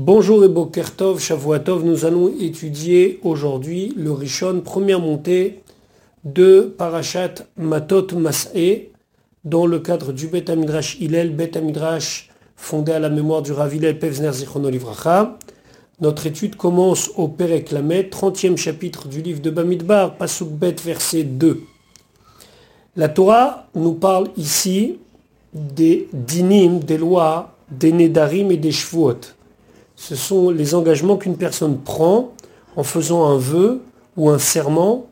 Bonjour et Bokertov, Shavuatov, nous allons étudier aujourd'hui le Rishon, première montée de Parashat Matot Mas'e, dans le cadre du Bet Amidrash Hillel, Bet Amidrash fondé à la mémoire du Rav Hillel Pevzner Livracha. Notre étude commence au Perek Lamed, 30e chapitre du livre de Bamidbar, Pasuk Bet, verset 2. La Torah nous parle ici des dinim, des lois, des nedarim et des shvuot ce sont les engagements qu'une personne prend en faisant un vœu ou un serment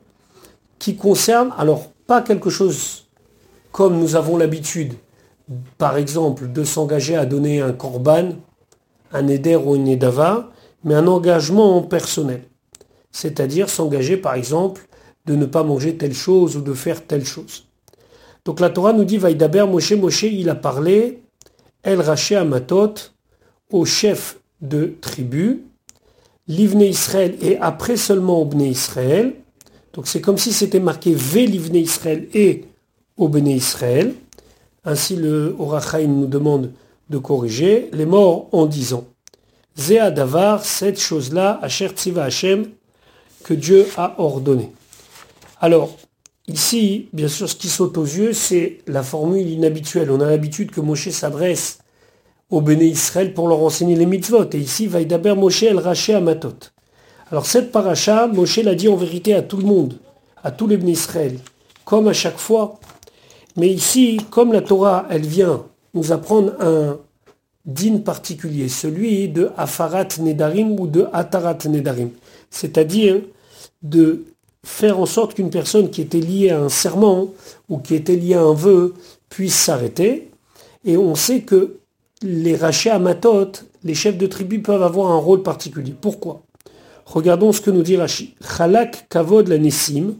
qui concerne, alors pas quelque chose comme nous avons l'habitude, par exemple, de s'engager à donner un korban, un éder ou une edava, mais un engagement personnel. C'est-à-dire s'engager, par exemple, de ne pas manger telle chose ou de faire telle chose. Donc la Torah nous dit, Vaïdaber, Moshe, Moshe, il a parlé, El Raché Amatot, au chef de tribus, l'Ivne Israël et après seulement au Israël. Donc c'est comme si c'était marqué V l'Ivne Israël et au Israël. Ainsi le Orachaim nous demande de corriger les morts en disant Zéa Davar, cette chose-là, Asher Tziva Hashem, que Dieu a ordonné. Alors, ici, bien sûr, ce qui saute aux yeux, c'est la formule inhabituelle. On a l'habitude que Moshe s'adresse au Béné Israël pour leur enseigner les mitzvot. Et ici, Vaïdaber Moshe El Raché à Matot. Alors cette paracha, Moshe l'a dit en vérité à tout le monde, à tous les Béné Israël, comme à chaque fois. Mais ici, comme la Torah, elle vient nous apprendre un din particulier, celui de Afarat Nedarim ou de Atarat Nedarim. C'est-à-dire de faire en sorte qu'une personne qui était liée à un serment ou qui était liée à un vœu puisse s'arrêter. Et on sait que les rachés Amatot, les chefs de tribu peuvent avoir un rôle particulier. Pourquoi? Regardons ce que nous dit Rashi. Chalak Kavod la Nessim.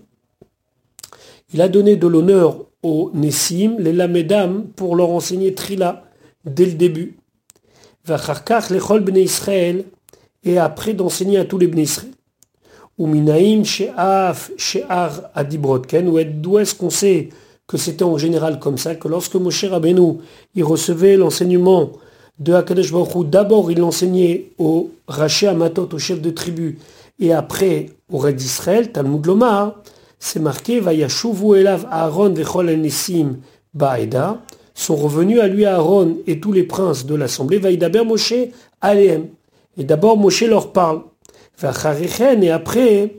Il a donné de l'honneur aux Nessim, les Lamedam, pour leur enseigner Trila dès le début. Vacharkach lechol bnei Israël, et après d'enseigner à tous les bnei Israël. She'af she'ar d'où est-ce qu'on sait que c'était en général comme ça, que lorsque Moshe Rabbeinu, il recevait l'enseignement de Hakadosh Baruch d'abord il l'enseignait au Raché Amatot, au chef de tribu, et après au Red d'Israël, Talmud Lomar, c'est marqué, Vayashuvu elav Aaron vechol enesim ba'eda, sont revenus à lui Aaron et tous les princes de l'assemblée, Vaïdaber Moshe Aleem. Et d'abord Moshe leur parle. Et après,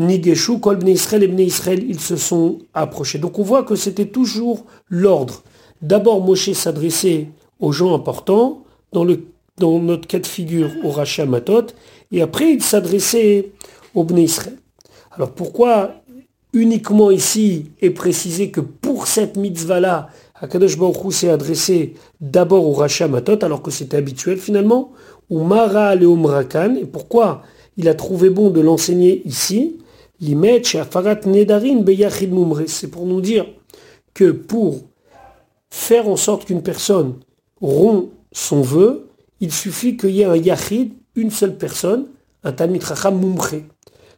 Nigeshu, Kol Bnei Israël et Bnei Israël, ils se sont approchés. Donc on voit que c'était toujours l'ordre. D'abord, Moshe s'adressait aux gens importants, dans, notre cas de figure au Racha Matot, et après il s'adressait aux Bnei Israël. Alors pourquoi uniquement ici est précisé que pour cette mitzvah-là, Akadosh Baruch s'est adressé d'abord au Racha Matot, alors que c'était habituel finalement, ou Mara Leomrakan, et pourquoi il a trouvé bon de l'enseigner ici, c'est pour nous dire que pour faire en sorte qu'une personne rompt son vœu, il suffit qu'il y ait un yachid, une seule personne, un tamit mumre.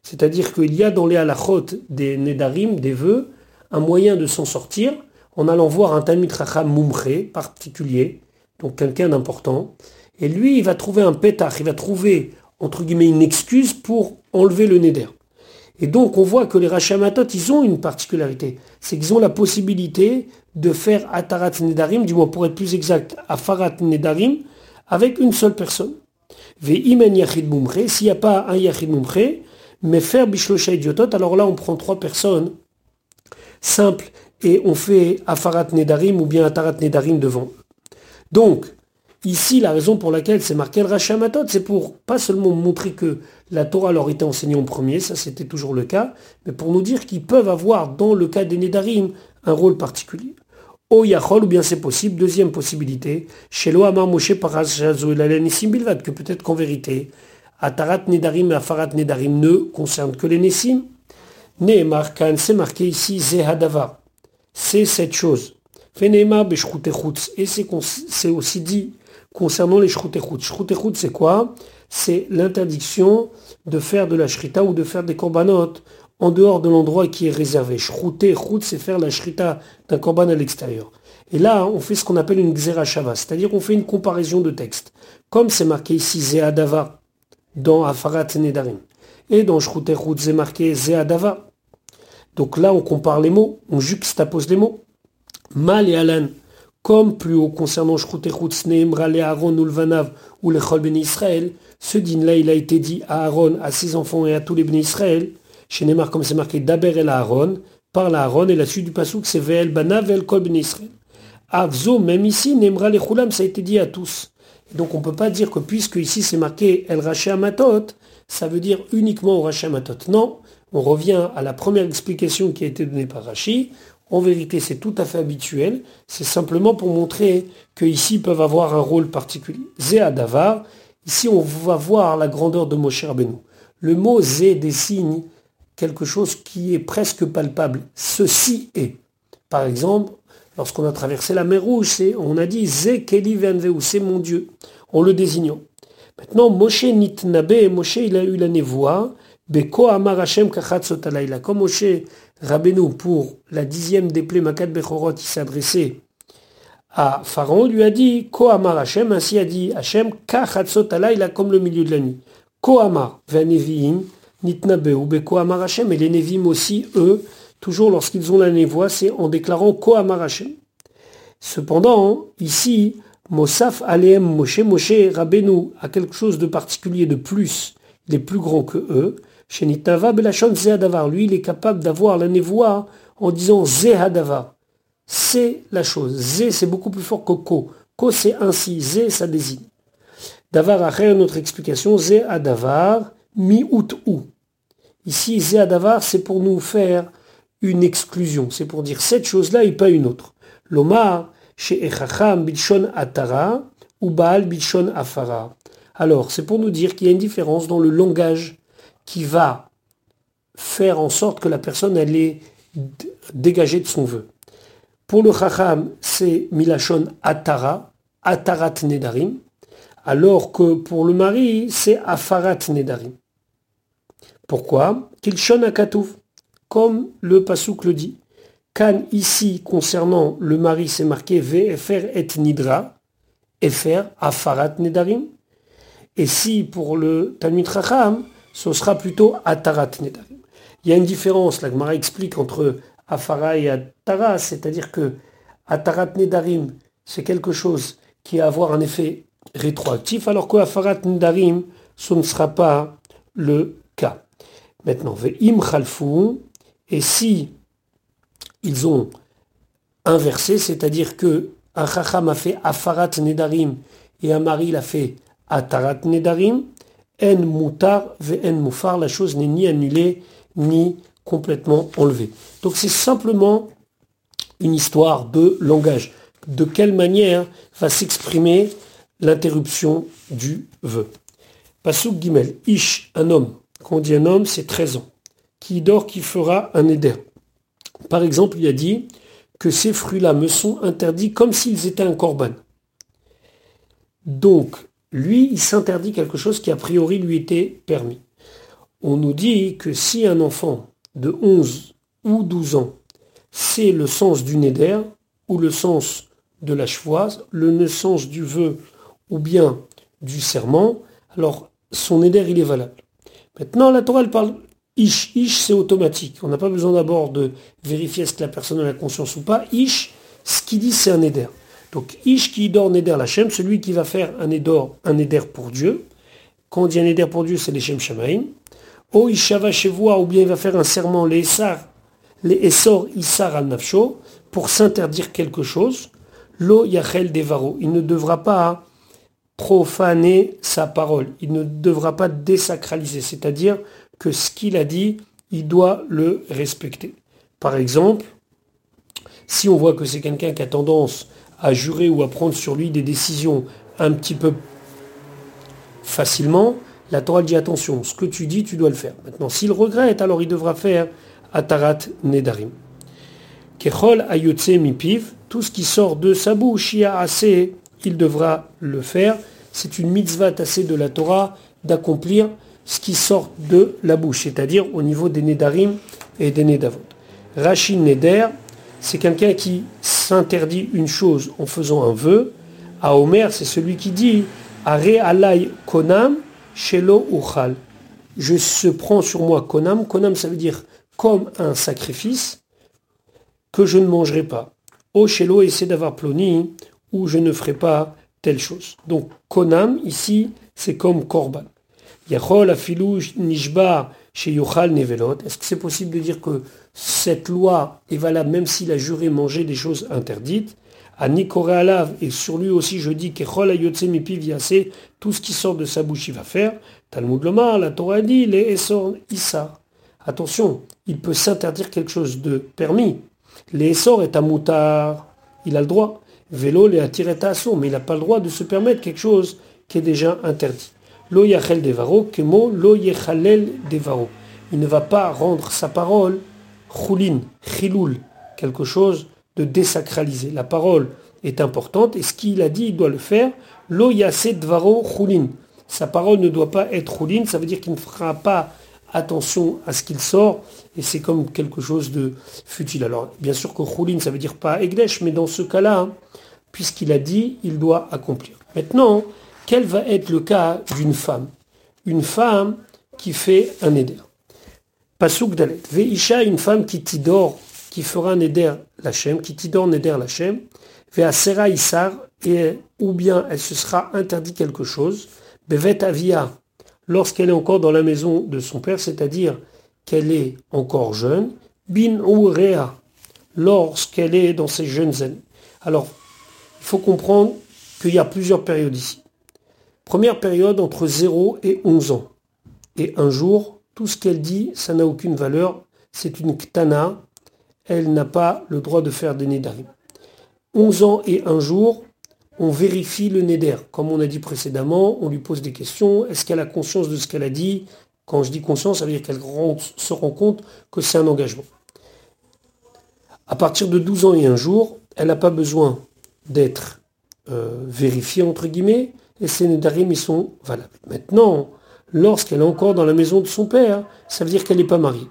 C'est-à-dire qu'il y a dans les halachot des nedarim, des vœux, un moyen de s'en sortir en allant voir un tamit mumre particulier, donc quelqu'un d'important, et lui, il va trouver un pétard, il va trouver, entre guillemets, une excuse pour enlever le neder. Et donc on voit que les Rachamatot, ils ont une particularité. C'est qu'ils ont la possibilité de faire Atarat Nedarim, du moins pour être plus exact, Afarat Nedarim, avec une seule personne. Ve'imen Yachid Mumre, s'il n'y a pas un Yachid Mumre, mais faire Bishlosha Idiotot, alors là on prend trois personnes simples et on fait Afarat Nedarim ou bien Atarat Nedarim devant. Donc, Ici, la raison pour laquelle c'est marqué le Rachamatot, c'est pour pas seulement montrer que la Torah leur était enseignée en premier, ça c'était toujours le cas, mais pour nous dire qu'ils peuvent avoir, dans le cas des Nedarim, un rôle particulier. O Yachol, ou bien c'est possible, deuxième possibilité, chez Amar Moshe Bilvat, que peut-être qu'en vérité, Atarat Nedarim et Afarat Nedarim ne concernent que les Nessim. Nehemar Kan, c'est marqué ici Zehadava. C'est cette chose. Et c'est aussi dit concernant les shroutechut. Shroutechut, c'est quoi? C'est l'interdiction de faire de la shrita ou de faire des corbanotes en dehors de l'endroit qui est réservé. Shroutechut, c'est faire la shrita d'un korban à l'extérieur. Et là, on fait ce qu'on appelle une xerashava, c'est-à-dire qu'on fait une comparaison de texte. comme c'est marqué ici Zéadava dans Afarat Nedarim. Et dans Shrouterhout, c'est marqué Zéadava. Donc là, on compare les mots, on juxtapose les mots. Mal et Alan, comme plus haut concernant Shrouterhout, Neemra, le Aaron, Ulvanav ou le Chol Ben Israël, ce din-là, il a été dit à Aaron, à ses enfants et à tous les Ben Israël. Chez Neymar, comme c'est marqué Daber el Aaron, par Aaron, et la suite du pasouk, c'est Ve'el Banav, Ve'el Kol Ben Israël. Avzo, même ici, Nemra le Chulam, ça a été dit à tous. donc on ne peut pas dire que puisque ici c'est marqué El Raché Matot, ça veut dire uniquement au Raché Matot. Non, on revient à la première explication qui a été donnée par Rachi. En vérité, c'est tout à fait habituel. C'est simplement pour montrer qu'ici peuvent avoir un rôle particulier. Zéa Davar, ici on va voir la grandeur de Moshe Rabbeinu. Le mot Zé désigne quelque chose qui est presque palpable. Ceci est. Par exemple, lorsqu'on a traversé la mer Rouge, on a dit Zé Keli c'est mon Dieu, en le désignant. Maintenant, Moshe Nitnabe, Moshe il a eu la névoie, Beko Amar Hashem Comme Moshe Rabbeinu, pour la dixième des Bechorot, il s'adressait à Pharaon, lui a dit Ko Amar ainsi a dit Hashem, Kachatzot a comme le milieu de la nuit. Ko Amar, Vaneviim, Nitnabe, ou Beko Amar et les Nevim aussi, eux, toujours lorsqu'ils ont la névoie, c'est en déclarant Ko Amar Cependant, ici, Mosaf Aleem Moshe, Moshe Rabbeinu a quelque chose de particulier, de plus, il est plus grand que eux. Shenitava Belachon Zehadavar, lui, il est capable d'avoir la névoie en disant Zehadavar. C'est la chose. Zé, c'est beaucoup plus fort que Ko. Ko, c'est ainsi. Zé, ça désigne. Davar a notre explication. Zehadavar, mi out ou. Ici, Zehadavar, c'est pour nous faire une exclusion. C'est pour dire cette chose-là et pas une autre. L'Omar, chez Echacham Bilshon Atara ou Baal Bilshon Afara. Alors, c'est pour nous dire qu'il y a une différence dans le langage qui va faire en sorte que la personne elle est dégagée de son vœu. Pour le Chacham, c'est Milachon Atara, Atarat Nedarim, alors que pour le mari, c'est Afarat Nedarim. Pourquoi? Kilshon Akatouf, comme le Pasuk le dit. Kan ici, concernant le mari, c'est marqué VFR et Nidra, FR, Afarat Nedarim. Et si pour le Talmud Racham, ce sera plutôt Atarat Nedarim. Il y a une différence, la Gemara explique entre Afara et Atara, c'est-à-dire que Atarat Nedarim, c'est quelque chose qui va avoir un effet rétroactif, alors que Afarat Nedarim, ce ne sera pas le cas. Maintenant, Ve'im Khalfou, et si ils ont inversé, c'est-à-dire que un chacham a fait afarat nedarim et un mari l'a fait atarat nedarim, en mutar en mufar, la chose n'est ni annulée ni complètement enlevée. Donc c'est simplement une histoire de langage. De quelle manière va s'exprimer l'interruption du vœu. Pasuk Gimel, Ish, un homme. Quand on dit un homme, c'est 13 ans. Qui dort, qui fera un éder? Par exemple, il a dit que ces fruits-là me sont interdits comme s'ils étaient un corban. Donc, lui, il s'interdit quelque chose qui a priori lui était permis. On nous dit que si un enfant de 11 ou 12 ans sait le sens du néder ou le sens de la chevoise, le sens du vœu ou bien du serment, alors son néder il est valable. Maintenant, la Torah elle parle Ish, ish, c'est automatique. On n'a pas besoin d'abord de vérifier que la personne a la conscience ou pas. Ish, ce qu'il dit, c'est un éder. Donc, ish qui dort neder Lachem, celui qui va faire un éder, un éder pour Dieu. Quand on dit un éder pour Dieu, c'est les Shem Shamaim. O ishava chevoa, ou bien il va faire un serment, les Essar, les Essor Issar al Nafsho, pour s'interdire quelque chose. Lo Yachel Devaro. Il ne devra pas profaner sa parole. Il ne devra pas désacraliser, c'est-à-dire que ce qu'il a dit, il doit le respecter. Par exemple, si on voit que c'est quelqu'un qui a tendance à jurer ou à prendre sur lui des décisions un petit peu facilement, la Torah dit attention, ce que tu dis, tu dois le faire. Maintenant, s'il regrette, alors il devra faire Atarat Nedarim. Kechol ayotse mipiv, tout ce qui sort de sa bouche, assez, il devra le faire. C'est une mitzvah tassée de la Torah d'accomplir ce qui sort de la bouche, c'est-à-dire au niveau des Nedarim et des Nedavot. Rachid Neder, c'est quelqu'un qui s'interdit une chose en faisant un vœu. À Omer, c'est celui qui dit Are alay konam shelo uchal. Je se prends sur moi konam. Konam, ça veut dire comme un sacrifice que je ne mangerai pas. O shelo, essaie d'avoir ploni, ou je ne ferai pas telle chose. Donc, konam, ici, c'est comme korban. Yachol afilou nishba chez Nevelot. Est-ce que c'est possible de dire que cette loi est valable même s'il a juré manger des choses interdites À Alav, et sur lui aussi je dis que tout ce qui sort de sa bouche il va faire. Talmud Lomar, la Torah dit, les Essor Issa. Attention, il peut s'interdire quelque chose de permis. Les Essor est à moutar, il a le droit. Vélo les attiré mais il n'a pas le droit de se permettre quelque chose qui est déjà interdit. Lo devaro, kemo lo devaro. Il ne va pas rendre sa parole chulin, chiloul, quelque chose de désacralisé. La parole est importante et ce qu'il a dit, il doit le faire. Lo yase chulin. Sa parole ne doit pas être chulin, ça veut dire qu'il ne fera pas attention à ce qu'il sort et c'est comme quelque chose de futile. Alors bien sûr que chulin ça veut dire pas egdesh, mais dans ce cas-là, hein, puisqu'il a dit, il doit accomplir. Maintenant, quel va être le cas d'une femme? Une femme qui fait un éder. Pasuk Dalet. Veisha, une femme qui tidore, qui fera un éder lachem, qui tidore un éder lachem. Veasera Issar, et ou bien elle se sera interdit quelque chose. Bevet Avia, lorsqu'elle est encore dans la maison de son père, c'est-à-dire qu'elle est encore jeune. Bin ou Rea, lorsqu'elle est dans ses jeunes années. Alors, il faut comprendre qu'il y a plusieurs périodes ici. Première période entre 0 et 11 ans. Et un jour, tout ce qu'elle dit, ça n'a aucune valeur. C'est une ktana. Elle n'a pas le droit de faire des nédarim. 11 ans et un jour, on vérifie le néder. Comme on a dit précédemment, on lui pose des questions. Est-ce qu'elle a conscience de ce qu'elle a dit? Quand je dis conscience, ça veut dire qu'elle se rend compte que c'est un engagement. À partir de 12 ans et un jour, elle n'a pas besoin d'être euh, vérifiée, entre guillemets et ces Nedarim, ils sont valables. Maintenant, lorsqu'elle est encore dans la maison de son père, ça veut dire qu'elle n'est pas mariée.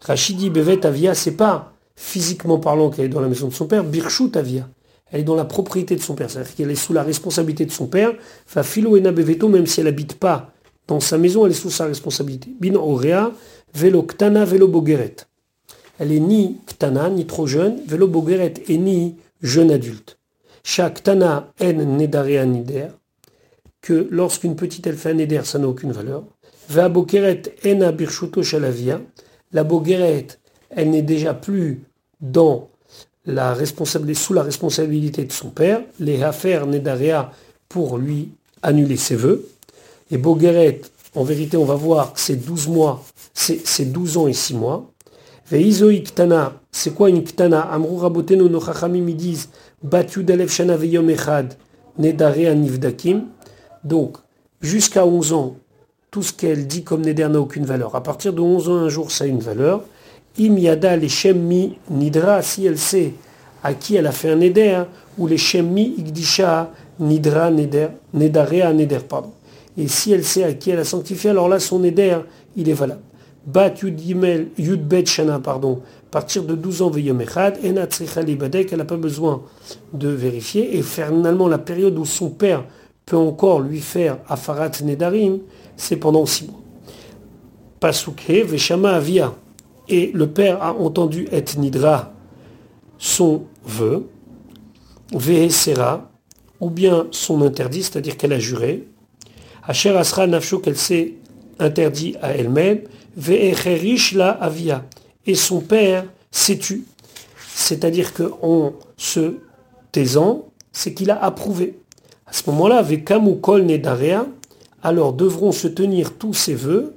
Rachidi Bevet Avia, c'est pas physiquement parlant qu'elle est dans la maison de son père, Birchut Avia. Elle est dans la propriété de son père, c'est-à-dire qu'elle est sous la responsabilité de son père. Fa Philo Ena Beveto, même si elle n'habite pas dans sa maison, elle est sous sa responsabilité. Bin Orea, Velo Ktana, Velo Bogeret. Elle est ni Ktana, ni trop jeune, Velo Bogeret, et ni jeune adulte. Chaque Tana en Nedarea Nider que lorsqu'une petite elle fait un éder, ça n'a aucune valeur. Va bokeret ena birshuto shalavia. La bogeret, elle n'est déjà plus dans la responsabilité, sous la responsabilité de son père. Les hafer nedarea pour lui annuler ses vœux. Et bogeret, en vérité, on va voir, c'est 12 mois, c'est 12 ans et 6 mois. Veizo iktana, c'est quoi une iktana Amrou rabotenu no chachamim, ils disent, battu d'alef shana veyom echad, nedarea nivdakim. Donc, jusqu'à 11 ans, tout ce qu'elle dit comme Neder n'a aucune valeur. À partir de 11 ans, un jour, ça a une valeur. Im yada les shemmi nidra, si elle sait à qui elle a fait un Neder, ou les shemmi igdisha nidra neder, nedarea neder, pardon. Et si elle sait à qui elle a sanctifié, alors là, son Neder, il est valable. Bat yud yud shana, pardon, à partir de 12 ans, veyom echad, enat elle n'a pas besoin de vérifier, et finalement, la période où son père peut encore lui faire Afarat Nedarim, c'est pendant six mois. Pasuke, Veshama Avia. Et le père a entendu et Nidra son vœu, Vehesera, ou bien son interdit, c'est-à-dire qu'elle a juré. Asher Asra Nafsho, qu'elle s'est interdit à elle-même, Vehecherish la Avia. Et son père s'est tu. C'est-à-dire qu'en se taisant, c'est qu'il a approuvé. À ce moment-là, avec Kol Nedarea, alors devront se tenir tous ses voeux,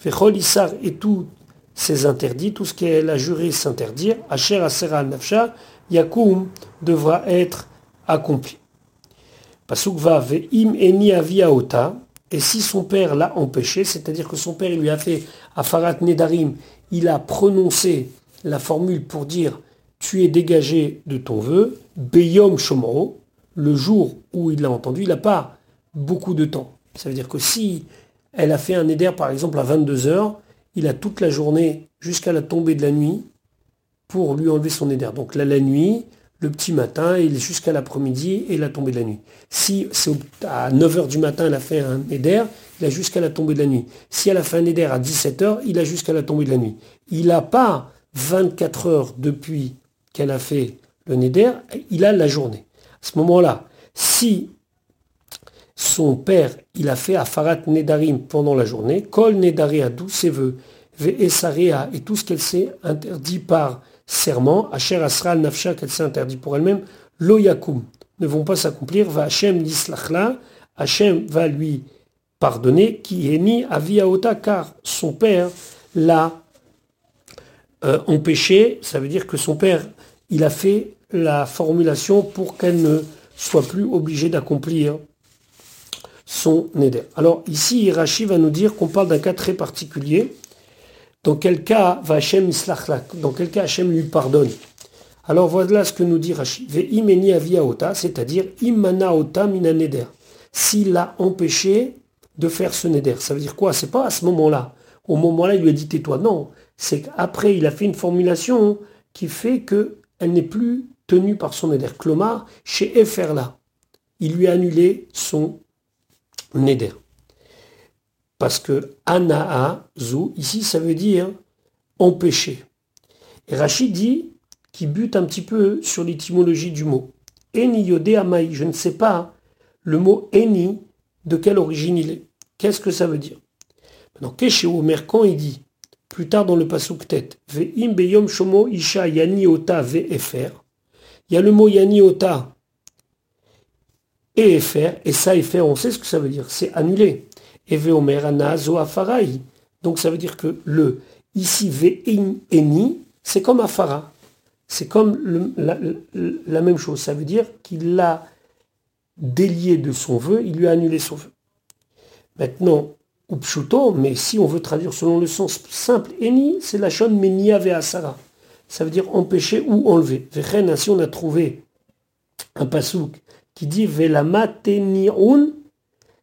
Vechol Issar et tous ses interdits, tout ce qu'elle a juré s'interdire, Asher Asera Nafsha, Yakum devra être accompli. Pasukva Ve'im Eni Aviaota, et si son père l'a empêché, c'est-à-dire que son père lui a fait Afarat Nedarim, il a prononcé la formule pour dire tu es dégagé de ton vœu, Beyom Shomro, le jour où il l'a entendu, il n'a pas beaucoup de temps. Ça veut dire que si elle a fait un éder, par exemple, à 22 heures, il a toute la journée jusqu'à la tombée de la nuit pour lui enlever son éder. Donc là, la nuit, le petit matin, il est jusqu'à l'après-midi et la tombée de la nuit. Si c'est à 9h du matin, elle a fait un Neder, il a jusqu'à la tombée de la nuit. Si elle a fait un Neder à 17h, il a jusqu'à la tombée de la nuit. Il n'a pas 24 heures depuis qu'elle a fait le Neder, il a la journée. À ce moment-là, si son père, il a fait Afarat Nedarim pendant la journée, Kol Nedaria, tous ses voeux, Ve'esaria, et tout ce qu'elle s'est interdit par serment, Asher Asral Nafsha, qu'elle s'est interdit pour elle-même, Lo Yakum, ne vont pas s'accomplir, va Hachem Nislachla, Hachem va lui pardonner, qui est mis à Viaota, car son père l'a euh, empêché, ça veut dire que son père, il a fait la formulation pour qu'elle ne soit plus obligée d'accomplir son neder. Alors ici, Irachi va nous dire qu'on parle d'un cas très particulier. Dans quel cas va Hachem Dans quel cas Hachem lui pardonne? Alors voilà ce que nous dit Rashi. Ve'imeni aviaota, c'est-à-dire imanaota mina neder. S'il a empêché de faire ce neder. Ça veut dire quoi? C'est pas à ce moment-là. Au moment-là, il lui a dit tais-toi. Non, c'est qu'après, il a fait une formulation qui fait qu'elle n'est plus tenue par son neder. Clomar, chez là, il lui a annulé son neder. Parce que anaa, zou, ici, ça veut dire empêcher. Rachid dit, qui bute un petit peu sur l'étymologie du mot. Eni yode amai, je ne sais pas le mot eni, de quelle origine il est. Qu'est-ce que ça veut dire? Maintenant, Keshe Omer, quand il dit, plus tard dans le pasuk tête, Ve'im beyom shomo isha yani ota ve'efer, il y a le mot yani ota et faire, et ça faire, on sait ce que ça veut dire, c'est annuler. Et veomer anazo afarai. Donc ça veut dire que le ici ve'in eni, c'est comme afara. C'est comme la, même chose. Ça veut dire qu'il l'a délié de son vœu, il lui a annulé son vœu. Maintenant, upshuto, mais si on veut traduire selon le sens simple, eni, c'est la shon menia ve'asara. Ça veut dire empêcher ou enlever. Vechen, ainsi on a trouvé un pasouk qui dit Velama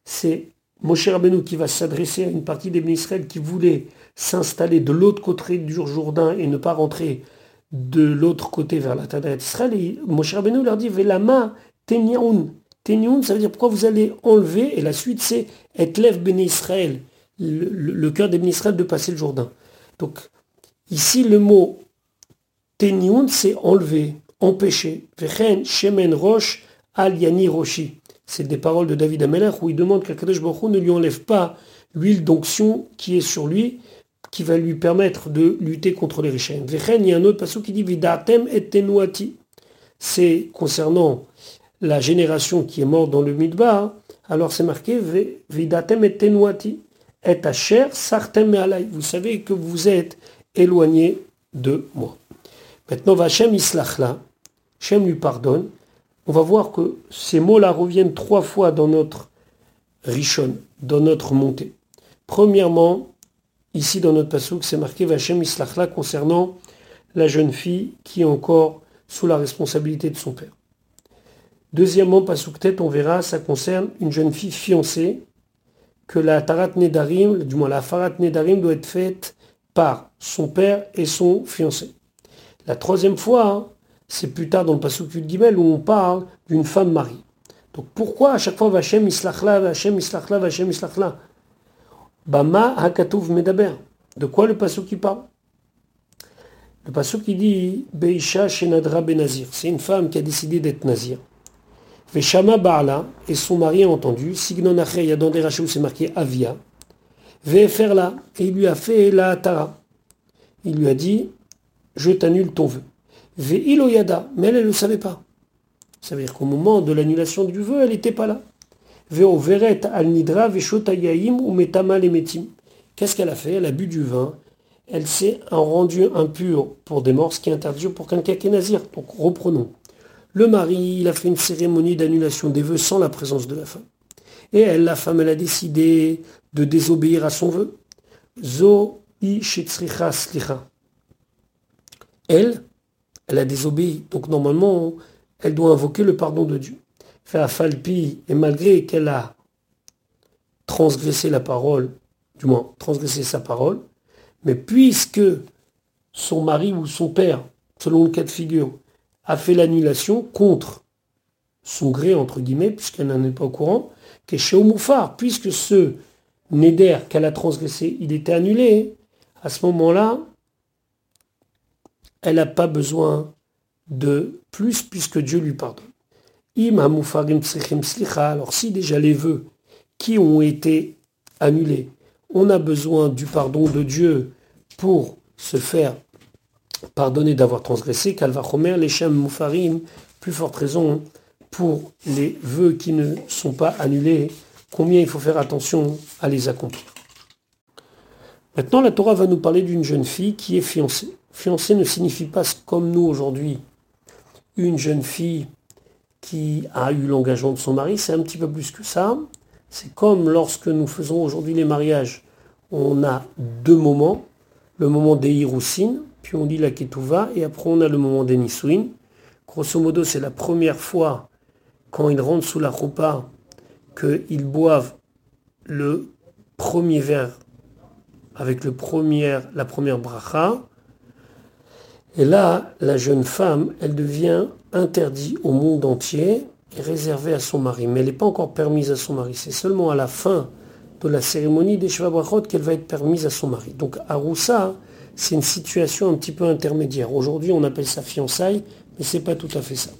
c'est Moshe Rabbeinu qui va s'adresser à une partie des Israël qui voulait s'installer de l'autre côté du Jourdain et ne pas rentrer de l'autre côté vers la terre d'Israël. Et Moshe Rabbeinu leur dit Velama teniaun. Teniaun, ça veut dire pourquoi vous allez enlever, et la suite c'est Etlev Ben Israël, le, cœur des Israël de passer le Jourdain. Donc ici le mot teniaun, c'est enlever, empêcher. Vechen, Shemen, Roche, Al Yani Roshi. C'est des paroles de David Amelech où il demande qu'Akadosh Baruch ne lui enlève pas l'huile d'onction qui est sur lui, qui va lui permettre de lutter contre les richesses. il y a un autre passage qui dit Vidatem et tenuati. C'est concernant la génération qui est morte dans le Midbar, alors c'est marqué Vidatem et tenuati. Et asher sartem alay. Vous savez que vous êtes éloigné de moi. Maintenant, Vachem Islachla, Shem lui pardonne, on va voir que ces mots-là reviennent trois fois dans notre Rishon, dans notre montée. Premièrement, ici dans notre pasouk, c'est marqué Vachem Islachla concernant la jeune fille qui est encore sous la responsabilité de son père. Deuxièmement, pasouk tête, on verra, ça concerne une jeune fille fiancée que la Tarat Nedarim, du moins la Farat Nedarim doit être faite par son père et son fiancé. La troisième fois, hein, c'est plus tard dans le Pasuk Gimel où on parle d'une femme mariée. Donc pourquoi à chaque fois Vachem Islachla, Vachem Islachla, Vachem Islachla Bama Hakatouv Medaber. De quoi le Pasuk qui parle? Le Pasuk qui dit Beisha Shenadra Benazir. C'est une femme qui a décidé d'être nazir. Veshama Baala et son mari a entendu. Signon Acher, il y a dans des où c'est marqué Avia. là et il lui a fait la Tara. Il lui a dit Je t'annule ton vœu. Mais elle, ne le savait pas. Ça veut dire qu'au moment de l'annulation du vœu, elle n'était pas là. Al ou metama metim. Qu'est-ce qu'elle a fait? Elle a bu du vin. Elle s'est rendue impure pour des morts, ce qui est interdit pour quelqu'un qui est nazir. Donc reprenons. Le mari, il a fait une cérémonie d'annulation des vœux sans la présence de la femme. Et elle, la femme, elle a décidé de désobéir à son vœu. Zo i Elle, elle a désobéi. Donc normalement, elle doit invoquer le pardon de Dieu. Fait Falpi, et malgré qu'elle a transgressé la parole, du moins transgressé sa parole, mais puisque son mari ou son père, selon le cas de figure, a fait l'annulation contre son gré, entre guillemets, puisqu'elle n'en est pas au courant, qu'est chez Omoufar, puisque ce Neder qu'elle a transgressé, il était annulé, à ce moment-là, elle n'a pas besoin de plus puisque Dieu lui pardonne. Alors si déjà les vœux qui ont été annulés, on a besoin du pardon de Dieu pour se faire pardonner d'avoir transgressé, Kalvachomer, les Shem Moufarim, plus forte raison pour les vœux qui ne sont pas annulés, combien il faut faire attention à les accomplir. Maintenant, la Torah va nous parler d'une jeune fille qui est fiancée. Fiancée ne signifie pas comme nous aujourd'hui, une jeune fille qui a eu l'engagement de son mari, c'est un petit peu plus que ça. C'est comme lorsque nous faisons aujourd'hui les mariages, on a deux moments, le moment des Hiroussines, puis on dit la Ketouva, et après on a le moment des Nisouin. Grosso modo, c'est la première fois quand ils rentrent sous la roupa qu'ils boivent le premier verre avec le premier, la première bracha. Et là, la jeune femme, elle devient interdite au monde entier et réservée à son mari. Mais elle n'est pas encore permise à son mari. C'est seulement à la fin de la cérémonie des Brachot qu'elle va être permise à son mari. Donc Aroussa, c'est une situation un petit peu intermédiaire. Aujourd'hui, on appelle ça fiançailles, mais c'est pas tout à fait ça.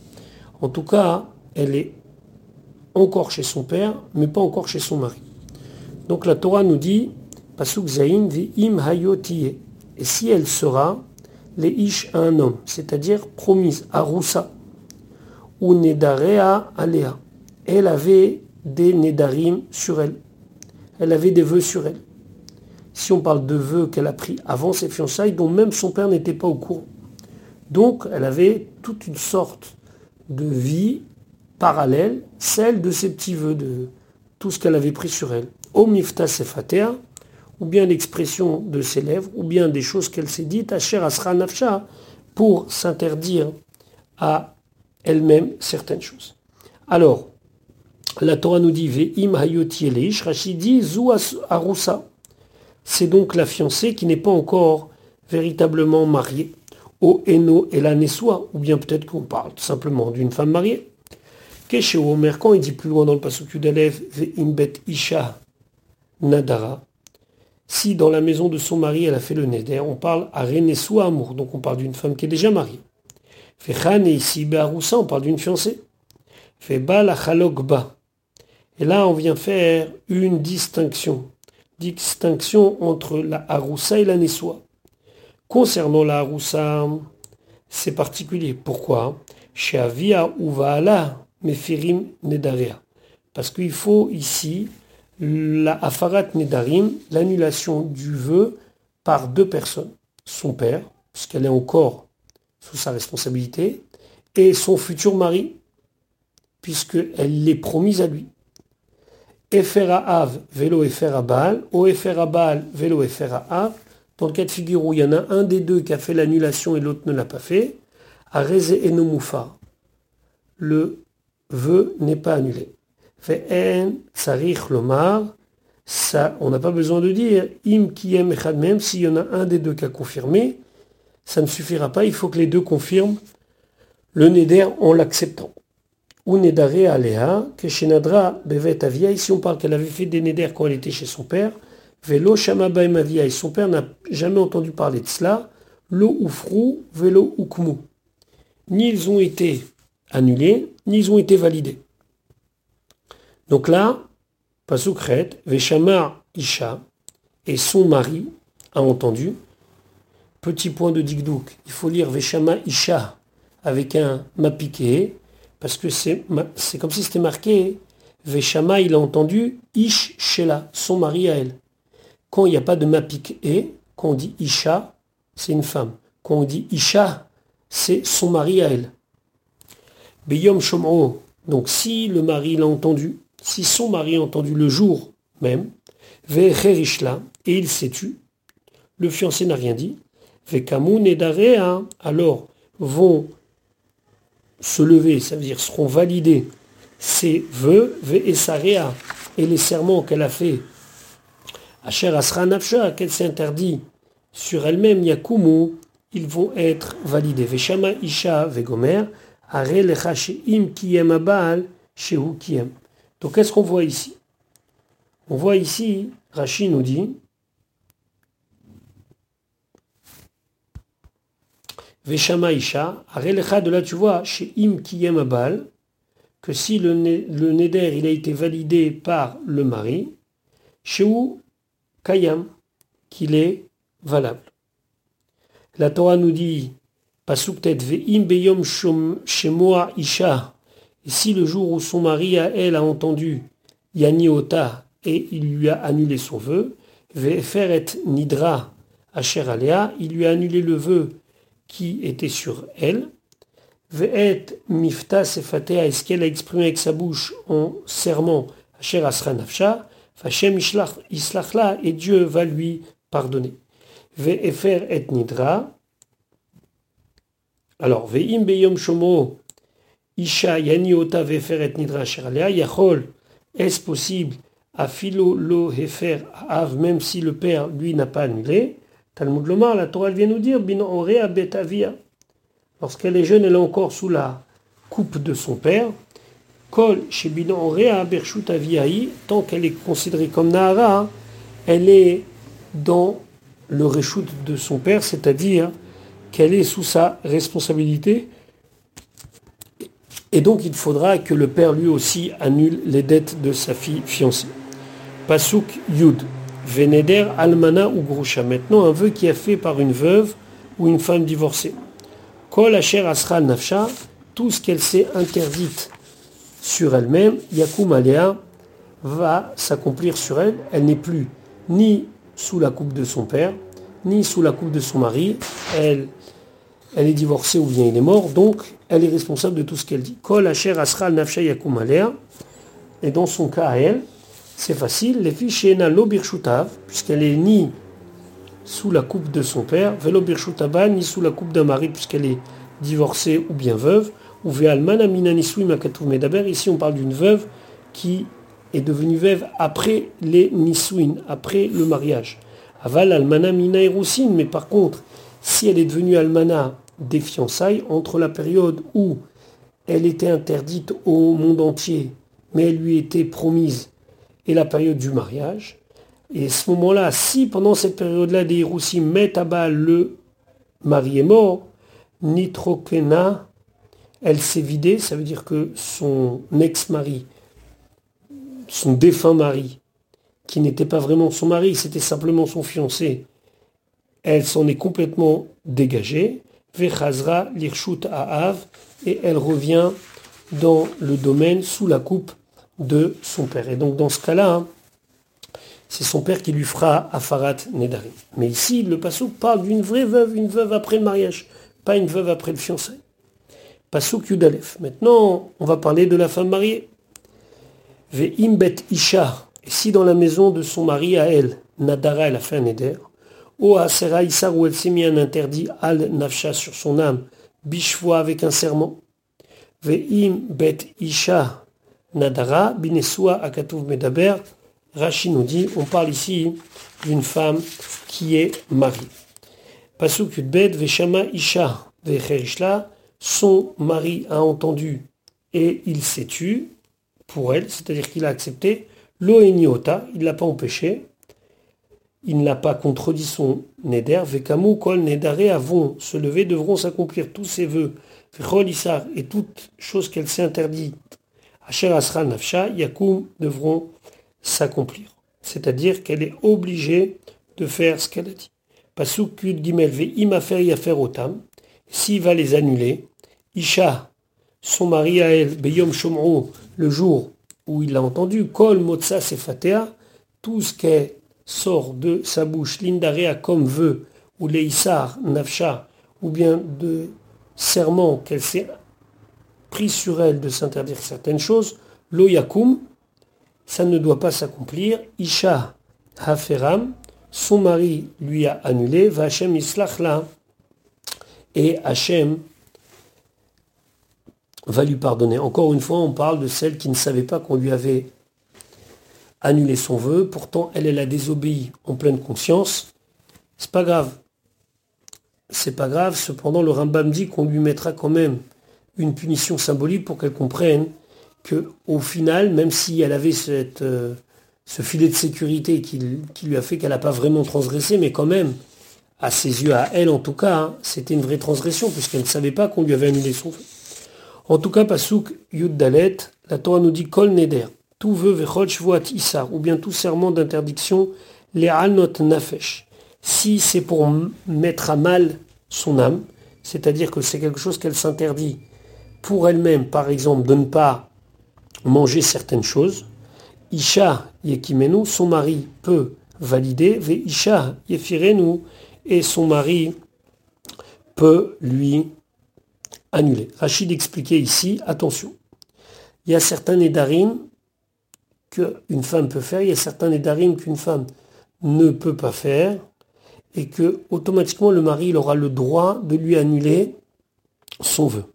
En tout cas, elle est encore chez son père, mais pas encore chez son mari. Donc la Torah nous dit, Pasuk Zain, im hayotiye. Et si elle sera les ish à un homme, c'est-à-dire promise, à Roussa, ou nedarea alea. Elle avait des nedarim sur elle. Elle avait des vœux sur elle. Si on parle de vœux qu'elle a pris avant ses fiançailles, dont même son père n'était pas au courant. Donc elle avait toute une sorte de vie parallèle, celle de ses petits vœux, de tout ce qu'elle avait pris sur elle. Omifta ou bien l'expression de ses lèvres, ou bien des choses qu'elle s'est dites, Asher Asra Nafsha, pour s'interdire à elle-même certaines choses. Alors, la Torah nous dit Ve'im dit Zou arusa. C'est donc la fiancée qui n'est pas encore véritablement mariée. O eno et la ou bien peut-être qu'on parle simplement d'une femme mariée. Keshe Omer, quand il dit plus loin dans le pasuk d'Alev, Ve'im bet isha nadara, si dans la maison de son mari elle a fait le neder, on parle à Renesou amour, donc on parle d'une femme qui est déjà mariée. Fait et ici Beharoussa, on parle d'une fiancée. Fait la. Et là on vient faire une distinction. Distinction entre la Haroussa et la Nessoa. Concernant la Haroussa, c'est particulier. Pourquoi? Parce qu'il faut ici la Afarat Nedarim, l'annulation du vœu par deux personnes. Son père, puisqu'elle est encore sous sa responsabilité, et son futur mari, puisqu'elle l'est promise à lui. Efera Av, vélo Efera Baal, O Efera Baal, vélo Efera Av, dans le cas de figure où il y en a un des deux qui a fait l'annulation et l'autre ne l'a pas fait, Areze Enomoufa, le vœu n'est pas annulé. On n'a pas besoin de dire im même, s'il y en a un des deux qui a confirmé, ça ne suffira pas, il faut que les deux confirment le neder en l'acceptant. Ou nedare alea, que shenadra bevet avia, ici on parle qu'elle avait fait des neder quand elle était chez son père, velo shamabaim avia, et son père n'a jamais entendu parler de cela, lo ufrou, velo. Ni ils ont été annulés, ni ils ont été validés. Donc là, Pasukret, Veshama Isha, et son mari a entendu. Petit point de Digdouk, il faut lire Veshama Isha avec un mapiké, parce que c'est comme si c'était marqué Veshama, il a entendu Ish Shela, son mari à elle. Quand il n'y a pas de mapiké, quand on dit Isha, c'est une femme. Quand on dit Isha, c'est son mari à elle. Beyom Shomro, donc si le mari l'a entendu, si son mari a entendu le jour même, et il s'est tu, le fiancé n'a rien dit, et alors vont se lever, ça veut dire seront validés ses vœux, et les serments qu'elle a fait, Asher Asra Nafsha, qu'elle s'est interdit sur elle-même, Yakumu, ils vont être validés. Veshama Isha Shehu. Donc qu'est-ce qu'on voit ici? On voit ici, Rashi nous dit, Veshama Isha, Are Lecha, de là tu vois, Sheim Kiyem Abal, que si le, le Neder il a été validé par le mari, Shehu Kayam, qu'il est valable. La Torah nous dit, Pasuktet ve'im beyom shemoa isha, et si le jour où son mari à elle a entendu Yani Ota et il lui a annulé son vœu, ve'feret nidra asher alea, il lui a annulé le vœu qui était sur elle, ve'et mifta sefatea, est ce qu'elle a exprimé avec sa bouche en serment asher asra nafsha, Fachem islachla, et Dieu va lui pardonner. Ve'efer et nidra. Alors, ve'im beyom shomo isha yani ota ve'efer et nidra yachol. Est-ce possible à philo lo hefer av, même si le père, lui, n'a pas annulé? Talmud Lomar, la Torah vient nous dire, bin orea betavia. Lorsqu'elle est jeune, elle est encore sous la coupe de son père. Kol chez Bidon Rea Bershut tant qu'elle est considérée comme Nahara, elle est dans le réchoute de son père, c'est-à-dire qu'elle est sous sa responsabilité. Et donc il faudra que le père lui aussi annule les dettes de sa fille fiancée. Pasuk Yud, Veneder Almana ou Grusha. Maintenant un vœu qui est fait par une veuve ou une femme divorcée. Kol Asher Asral Nafsha, tout ce qu'elle s'est interdite sur elle-même, Yakum Alea va s'accomplir sur elle. Elle n'est plus ni sous la coupe de son père, ni sous la coupe de son mari. Elle, elle est divorcée ou bien il est mort, donc elle est responsable de tout ce qu'elle dit. Kol. Et dans son cas à elle, c'est facile. Les filles Lo puisqu'elle est ni sous la coupe de son père, ni sous la coupe d'un mari, puisqu'elle est divorcée ou bien veuve. Ou Ici, on parle d'une veuve qui est devenue veuve après les nisouin, après le mariage. Aval almana mina mais par contre, si elle est devenue almana des fiançailles, entre la période où elle était interdite au monde entier, mais elle lui était promise, et la période du mariage, et ce moment-là, si pendant cette période-là des Hiroussim mettent à bas le mari est mort, nitrokena elle s'est vidée, ça veut dire que son ex-mari, son défunt mari, qui n'était pas vraiment son mari, c'était simplement son fiancé, elle s'en est complètement dégagée, Vechazra l'irshut Av, et elle revient dans le domaine sous la coupe de son père. Et donc dans ce cas-là, hein, c'est son père qui lui fera Afarat Nedari. Mais ici, le passou parle d'une vraie veuve, une veuve après le mariage, pas une veuve après le fiancé. Pasuk Yudalef. Maintenant, on va parler de la femme mariée. Ve'imbet Isha. Et si dans la maison de son mari à elle, Nadara, elle a fait un ou Asera Issar, mis un interdit, Al Nafsha sur son âme, Bishvoa avec un serment. Ve'im bet Isha Nadara, Binesua Akatuv Medaber. Rashi nous dit, on parle ici d'une femme qui est mariée. Pasuk Yudbet, Veshama Isha, Vecherishla, son mari a entendu et il s'est tu pour elle, c'est-à-dire qu'il a accepté, l'oeniota, il ne l'a pas empêché, il ne l'a pas contredit son neder, vekamu kol nedare avons se lever, devront s'accomplir tous ses voeux, et toutes choses qu'elle s'est interdites, asher asra nafsha, yakum devront s'accomplir. C'est-à-dire qu'elle est obligée de faire ce qu'elle a dit. Pasuk gimel ve imafer yafer otam, s'il va les annuler, Isha, son mari à elle, Beyom Shomro, le jour où il l'a entendu, Kol Motsa Sefatea, tout ce qui sort de sa bouche, Lindarea comme veut, ou Leissar, Nafsha, ou bien de serment qu'elle s'est pris sur elle de s'interdire certaines choses, Lo Yakum, ça ne doit pas s'accomplir. Isha Haferam, son mari lui a annulé, Vachem Islachla, et Hachem va lui pardonner. Encore une fois, on parle de celle qui ne savait pas qu'on lui avait annulé son vœu. Pourtant, elle, elle a désobéi en pleine conscience. C'est pas grave. c'est pas grave, cependant le Rambam dit qu'on lui mettra quand même une punition symbolique pour qu'elle comprenne que au final, même si elle avait euh, ce filet de sécurité qui, lui a fait qu'elle n'a pas vraiment transgressé, mais quand même, à ses yeux, à elle en tout cas, hein, c'était une vraie transgression, puisqu'elle ne savait pas qu'on lui avait annulé son feu. En tout cas, Pasuk Yud Dalet, la Torah nous dit Kol Neder, tout vœu vechol shvuat isar, ou bien tout serment d'interdiction, les not nafesh. Si c'est pour mettre à mal son âme, c'est-à-dire que c'est quelque chose qu'elle s'interdit pour elle-même, par exemple, de ne pas manger certaines choses, Isha Yekimenu, son mari peut valider, Ve Isha Yefirenu, et son mari peut lui annuler. Rachid expliquait ici, attention, il y a certains nédarim qu'une femme peut faire, il y a certains nédarim qu'une femme ne peut pas faire, et que automatiquement le mari il aura le droit de lui annuler son vœu.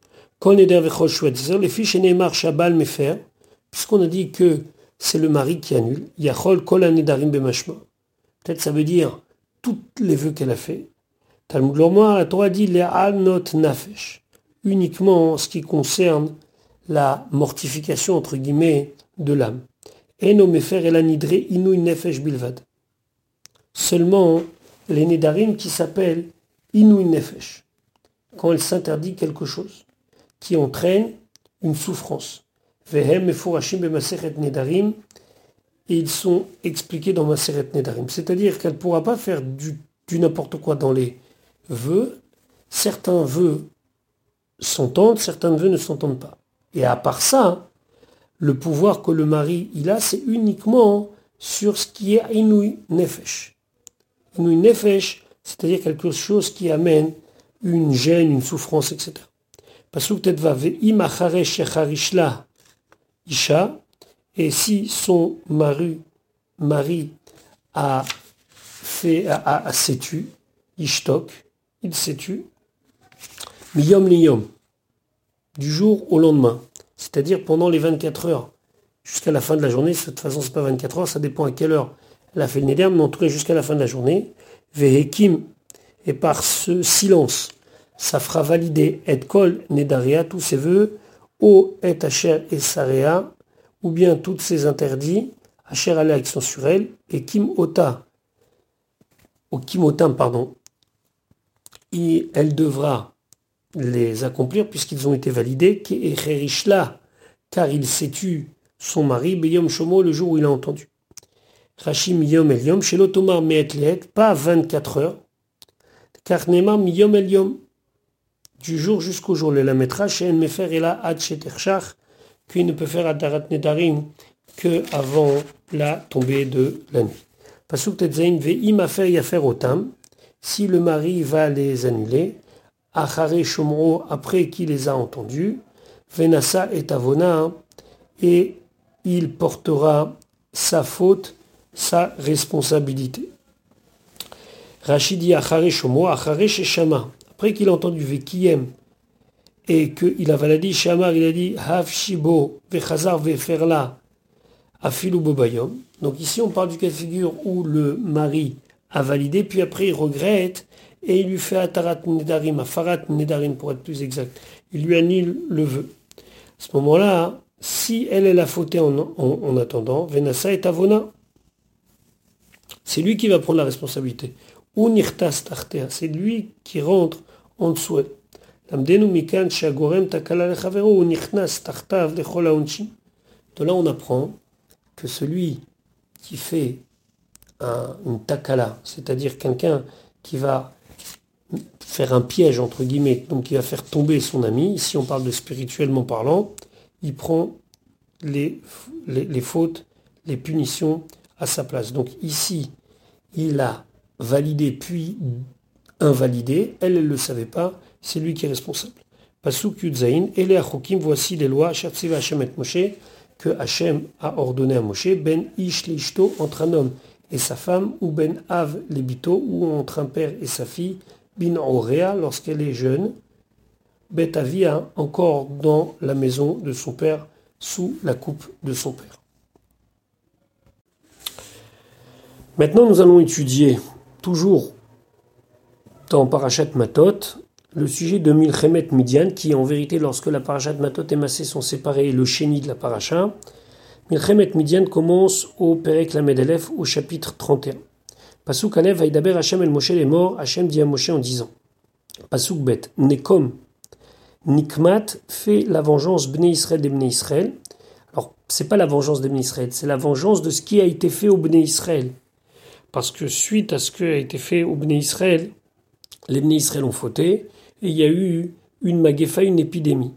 Les fiches Neymar Shabal Mefer, puisqu'on a dit que c'est le mari qui annule, Yachol Kol Nedarim Bemashma. Peut-être ça veut dire toutes les vœux qu'elle a fait. Talmud Lormoir, la Torah dit nafesh, uniquement en ce qui concerne la mortification entre guillemets de l'âme. Seulement les nedarim qui s'appellent inu nefesh, quand elle s'interdit quelque chose qui entraîne une souffrance. Vehem et ils sont expliqués dans Maseret Nedarim. C'est-à-dire qu'elle ne pourra pas faire du, n'importe quoi dans les vœux. Certains vœux s'entendent, certains vœux ne s'entendent pas. Et à part ça, le pouvoir que le mari il a, c'est uniquement sur ce qui est Inouï Nefesh. Inouï Nefesh, c'est-à-dire quelque chose qui amène une gêne, une souffrance, etc. Parce Isha, et si son mari, mari a fait, a, a, ishtok, il s'est tu, miyom liyom, du jour au lendemain, c'est-à-dire pendant les 24 heures, jusqu'à la fin de la journée, de toute façon c'est pas 24 heures, ça dépend à quelle heure elle a fait le néder, mais en tout cas jusqu'à la fin de la journée, vehekim, et par ce silence, ça fera valider et kol nedaria, tous ses voeux, o et asher et sarea, ou bien toutes ces interdits, Asher Alek sont sur elle, et Kim Ota, ou Kim Otam, pardon, et elle devra les accomplir puisqu'ils ont été validés, car il s'est tu son mari, Beyom Shomo, le jour où il a entendu. Rachim Yom Eliom, chez l'Otomar Meet pas 24 heures, car Nema Miyom Eliom, du jour jusqu'au jour, le la mettra chez Mefer et la qu'il ne peut faire Adarat Nedarim que avant la tombée de la nuit. Pasuk Tetzain ve'im afer otam, si le mari va les annuler, après qu'il les a entendus, venasa et avona, et il portera sa faute, sa responsabilité. Rachidi achare shomro, achare après qu'il a entendu ve'kiyem, et qu'il a validé Shamar, il a dit Hav Shibo Vechazar Veferla Afilu Bobayom. Donc ici on parle du cas de figure où le mari a validé, puis après il regrette et il lui fait Atarat Nedarim, Afarat Nedarim pour être plus exact. Il lui annule le vœu. À ce moment-là, si elle, est a fauté en, en, attendant, Venasa est Avona. C'est lui qui va prendre la responsabilité. Ou Nirtas c'est lui qui rentre en dessous. De là, on apprend que celui qui fait un, une takala, c'est-à-dire quelqu'un qui va faire un piège, entre guillemets, donc qui va faire tomber son ami, ici on parle de spirituellement parlant, il prend les, les, les fautes, les punitions à sa place. Donc ici, il a validé puis invalidé, elle ne le savait pas, c'est lui qui est responsable. Pasuk Yudzaïn, et les Achokim, voici les lois, Hashem et Moshe, que Hachem a ordonné à Moshe, Ben Ish Lishto, entre un homme et sa femme, ou Ben Av Lebito, ou entre un père et sa fille, Bin Orea, lorsqu'elle est jeune, Bet Avia, encore dans la maison de son père, sous la coupe de son père. Maintenant, nous allons étudier toujours dans Parashat Matot le sujet de Milchemet Midian, qui en vérité, lorsque la Parashat Matot et Massé sont séparés, le chéni de la Paracha. Milchemet Midian commence au Perek Lamedalef au chapitre 31. Pasuk Alev Hashem el Moshe est mort, Hashem dit à Moshe en disant Pasuk Bet, Nekom, Nikmat fait la vengeance Bnei Israël des Bnei Israël. Alors, c'est pas la vengeance des Bnei Israël, c'est la vengeance de ce qui a été fait au Bnei Israël. Parce que suite à ce qui a été fait au Bnei Israël, les Bnei Israël ont fauté, et il y a eu une magéfa, une épidémie.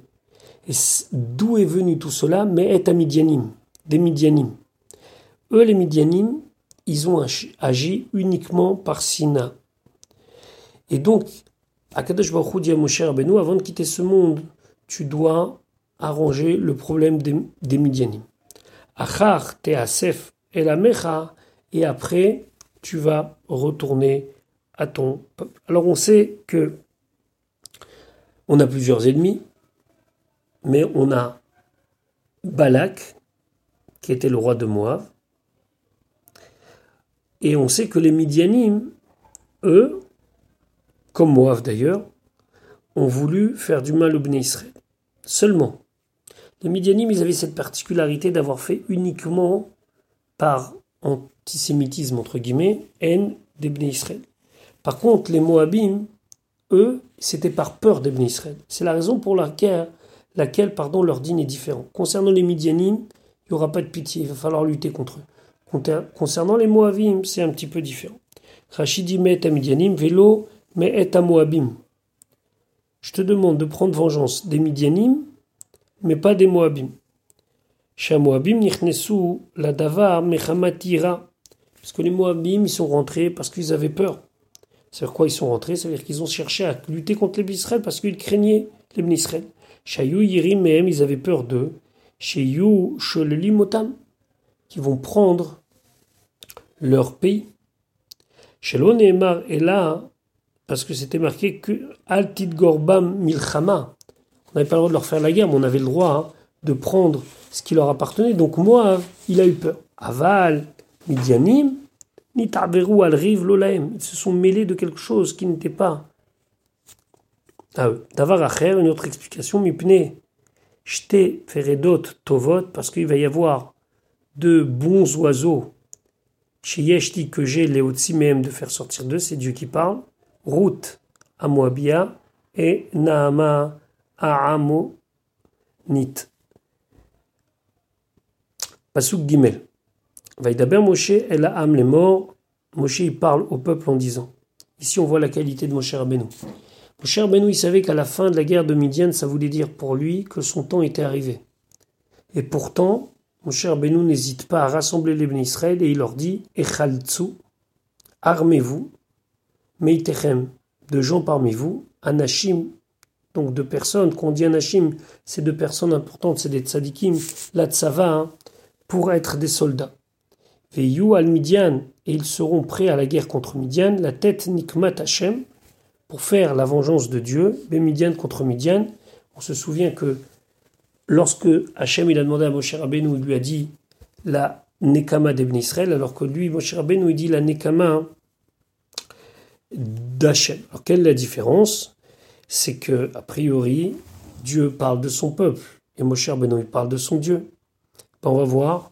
Et d'où est venu tout cela? Mais est à Midianim, des Midianim. Eux, les Midianim, ils ont agi uniquement par Sina. Et donc, Akadosh Baruch dit à Moshe Rabbeinu, avant de quitter ce monde, tu dois arranger le problème des, des Midianim. Achar teasef et la mecha, et après, tu vas retourner à ton peuple. Alors on sait que on a plusieurs ennemis, mais on a Balak, qui était le roi de Moab, et on sait que les Midianim, eux, comme Moab d'ailleurs, ont voulu faire du mal au Bnei Israël. Seulement, les Midianim, ils avaient cette particularité d'avoir fait uniquement par antisémitisme, entre guillemets, haine des Bnei Israël. Par contre, les Moabim, eux, c'était par peur des Israël. C'est la raison pour laquelle, laquelle pardon, leur dîne est différent. Concernant les Midianim, il n'y aura pas de pitié, il va falloir lutter contre eux. Concernant les Moabim, c'est un petit peu différent. Rachidi met à Midianim, vélo, mais est à Moabim. Je te demande de prendre vengeance des Midianim, mais pas des Moabim. Chez Moabim, nichnesu la davar mechamatira. Parce que les Moabim, ils sont rentrés parce qu'ils avaient peur. C'est quoi ils sont rentrés? C'est-à-dire qu'ils ont cherché à lutter contre les Israël parce qu'ils craignaient les Israël. Shayou Yirim même, ils avaient peur d'eux. Shayou Sholelimotam, qui vont prendre leur pays. Shelo Nehemar est là parce que c'était marqué que Altid Gorbam Milchama. On n'avait pas le droit de leur faire la guerre, mais on avait le droit hein, de prendre ce qui leur appartenait. Donc moi, il a eu peur. Aval, Midianim, ni Taberu al l'olaem. Ils se sont mêlés de quelque chose qui n'était pas à eux. Davar acher, une autre explication, mipne shte feredot tovot, parce qu'il va y avoir de bons oiseaux chez que j'ai les même de faire sortir d'eux, c'est Dieu qui parle. Ruth à et Naama à Nit. Pasuk Gimel. Vaïdaber Moshe, elle a âme les morts. Moshe, il parle au peuple en disant. Ici, on voit la qualité de Moshe Rabbeinu. Moshe Rabbeinu, il savait qu'à la fin de la guerre de Midian, ça voulait dire pour lui que son temps était arrivé. Et pourtant, Moshe Rabbeinu n'hésite pas à rassembler les Israël et il leur dit Echaltsu, armez-vous, Meitechem, de gens parmi vous, Anashim, donc de personnes, qu'on dit Anashim, c'est de personnes importantes, c'est des tzadikim, la tzava, hein, pour être des soldats. Veyu al Midian, et ils seront prêts à la guerre contre Midian, la tête Nikmat Hashem, pour faire la vengeance de Dieu, Midian contre Midian. On se souvient que lorsque Hachem il a demandé à Moshe Rabbeinu, il lui a dit la Nekama d'Ebn Israël, alors que lui, Moshe Rabbeinu, il dit la Nekama d'Hachem. Alors quelle est la différence? C'est que, a priori, Dieu parle de son peuple, et Moshe Rabbeinu, il parle de son Dieu. Ben, on va voir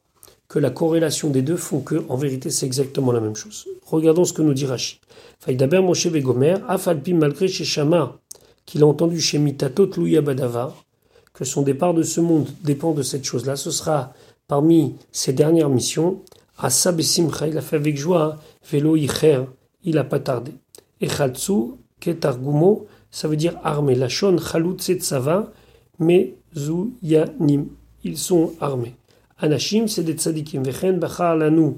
que la corrélation des deux font que, en vérité, c'est exactement la même chose. Regardons ce que nous dit Rashi. Faïdaber Moshe Begomer, Afalpi malgré chez qu'il a entendu chez Mitatot Louya Badavar, que son départ de ce monde dépend de cette chose-là. Ce sera parmi ses dernières missions. Asab Simcha, il a fait avec joie, Velo Icher, il n'a pas tardé. Echaltsu, Ketargumo, ça veut dire armé. Lachon, Chalut Sava, Mezuyanim. Ils sont armés. Anashim, c'est des tzadikim. Vechen bachar lanu.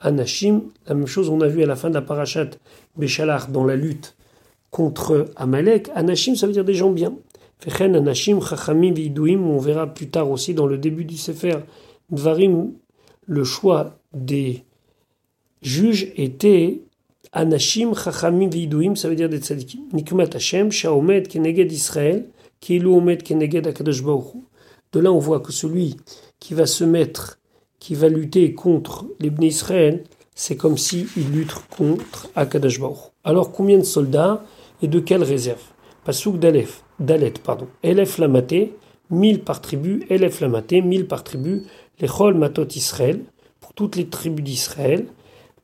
Anashim, la même chose on a vu à la fin de la parashat Béchalach dans la lutte contre Amalek. Anashim, ça veut dire des gens bien. On verra plus tard aussi dans le début du Sefer Dvarim, le choix des juges était Anashim, chachamim vidouim, ça veut dire des tzadikim. Hashem, shaomed keneged Israël, ki omed keneged akadosh De là on voit que celui qui va se mettre, qui va lutter contre les Israël, c'est comme s'il lutte contre Akadash Alors combien de soldats et de quelle réserve Pasouk d'Alef, d'Alet, pardon. Elef Lamaté, 1000 par tribu, Elef Lamaté, 1000 par tribu, Lechol Matot Israël, pour toutes les tribus d'Israël.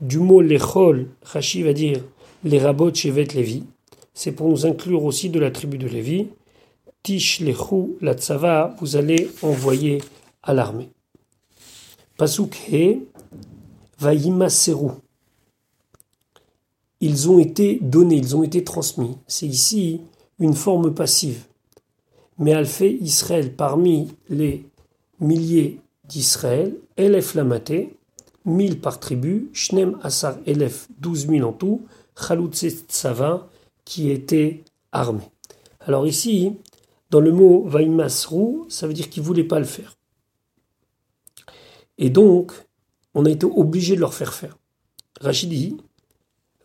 Du mot Lechol, Rashi va dire les rabots Shevet Lévi. C'est pour nous inclure aussi de la tribu de Lévi. Tish Lechou, la Tzava, vous allez envoyer à l'armée. Pasuk He, Vayimaseru. Ils ont été donnés, ils ont été transmis. C'est ici une forme passive. Mais elle fait Israël parmi les milliers d'Israël, Elef Lamaté, mille par tribu, Shnem Asar Elef, douze mille en tout, Chaloutse Tsava, qui était armé. Alors ici, dans le mot Vaimasrou, ça veut dire qu'il ne voulait pas le faire. Et donc, on a été obligé de leur faire faire. Rachid dit,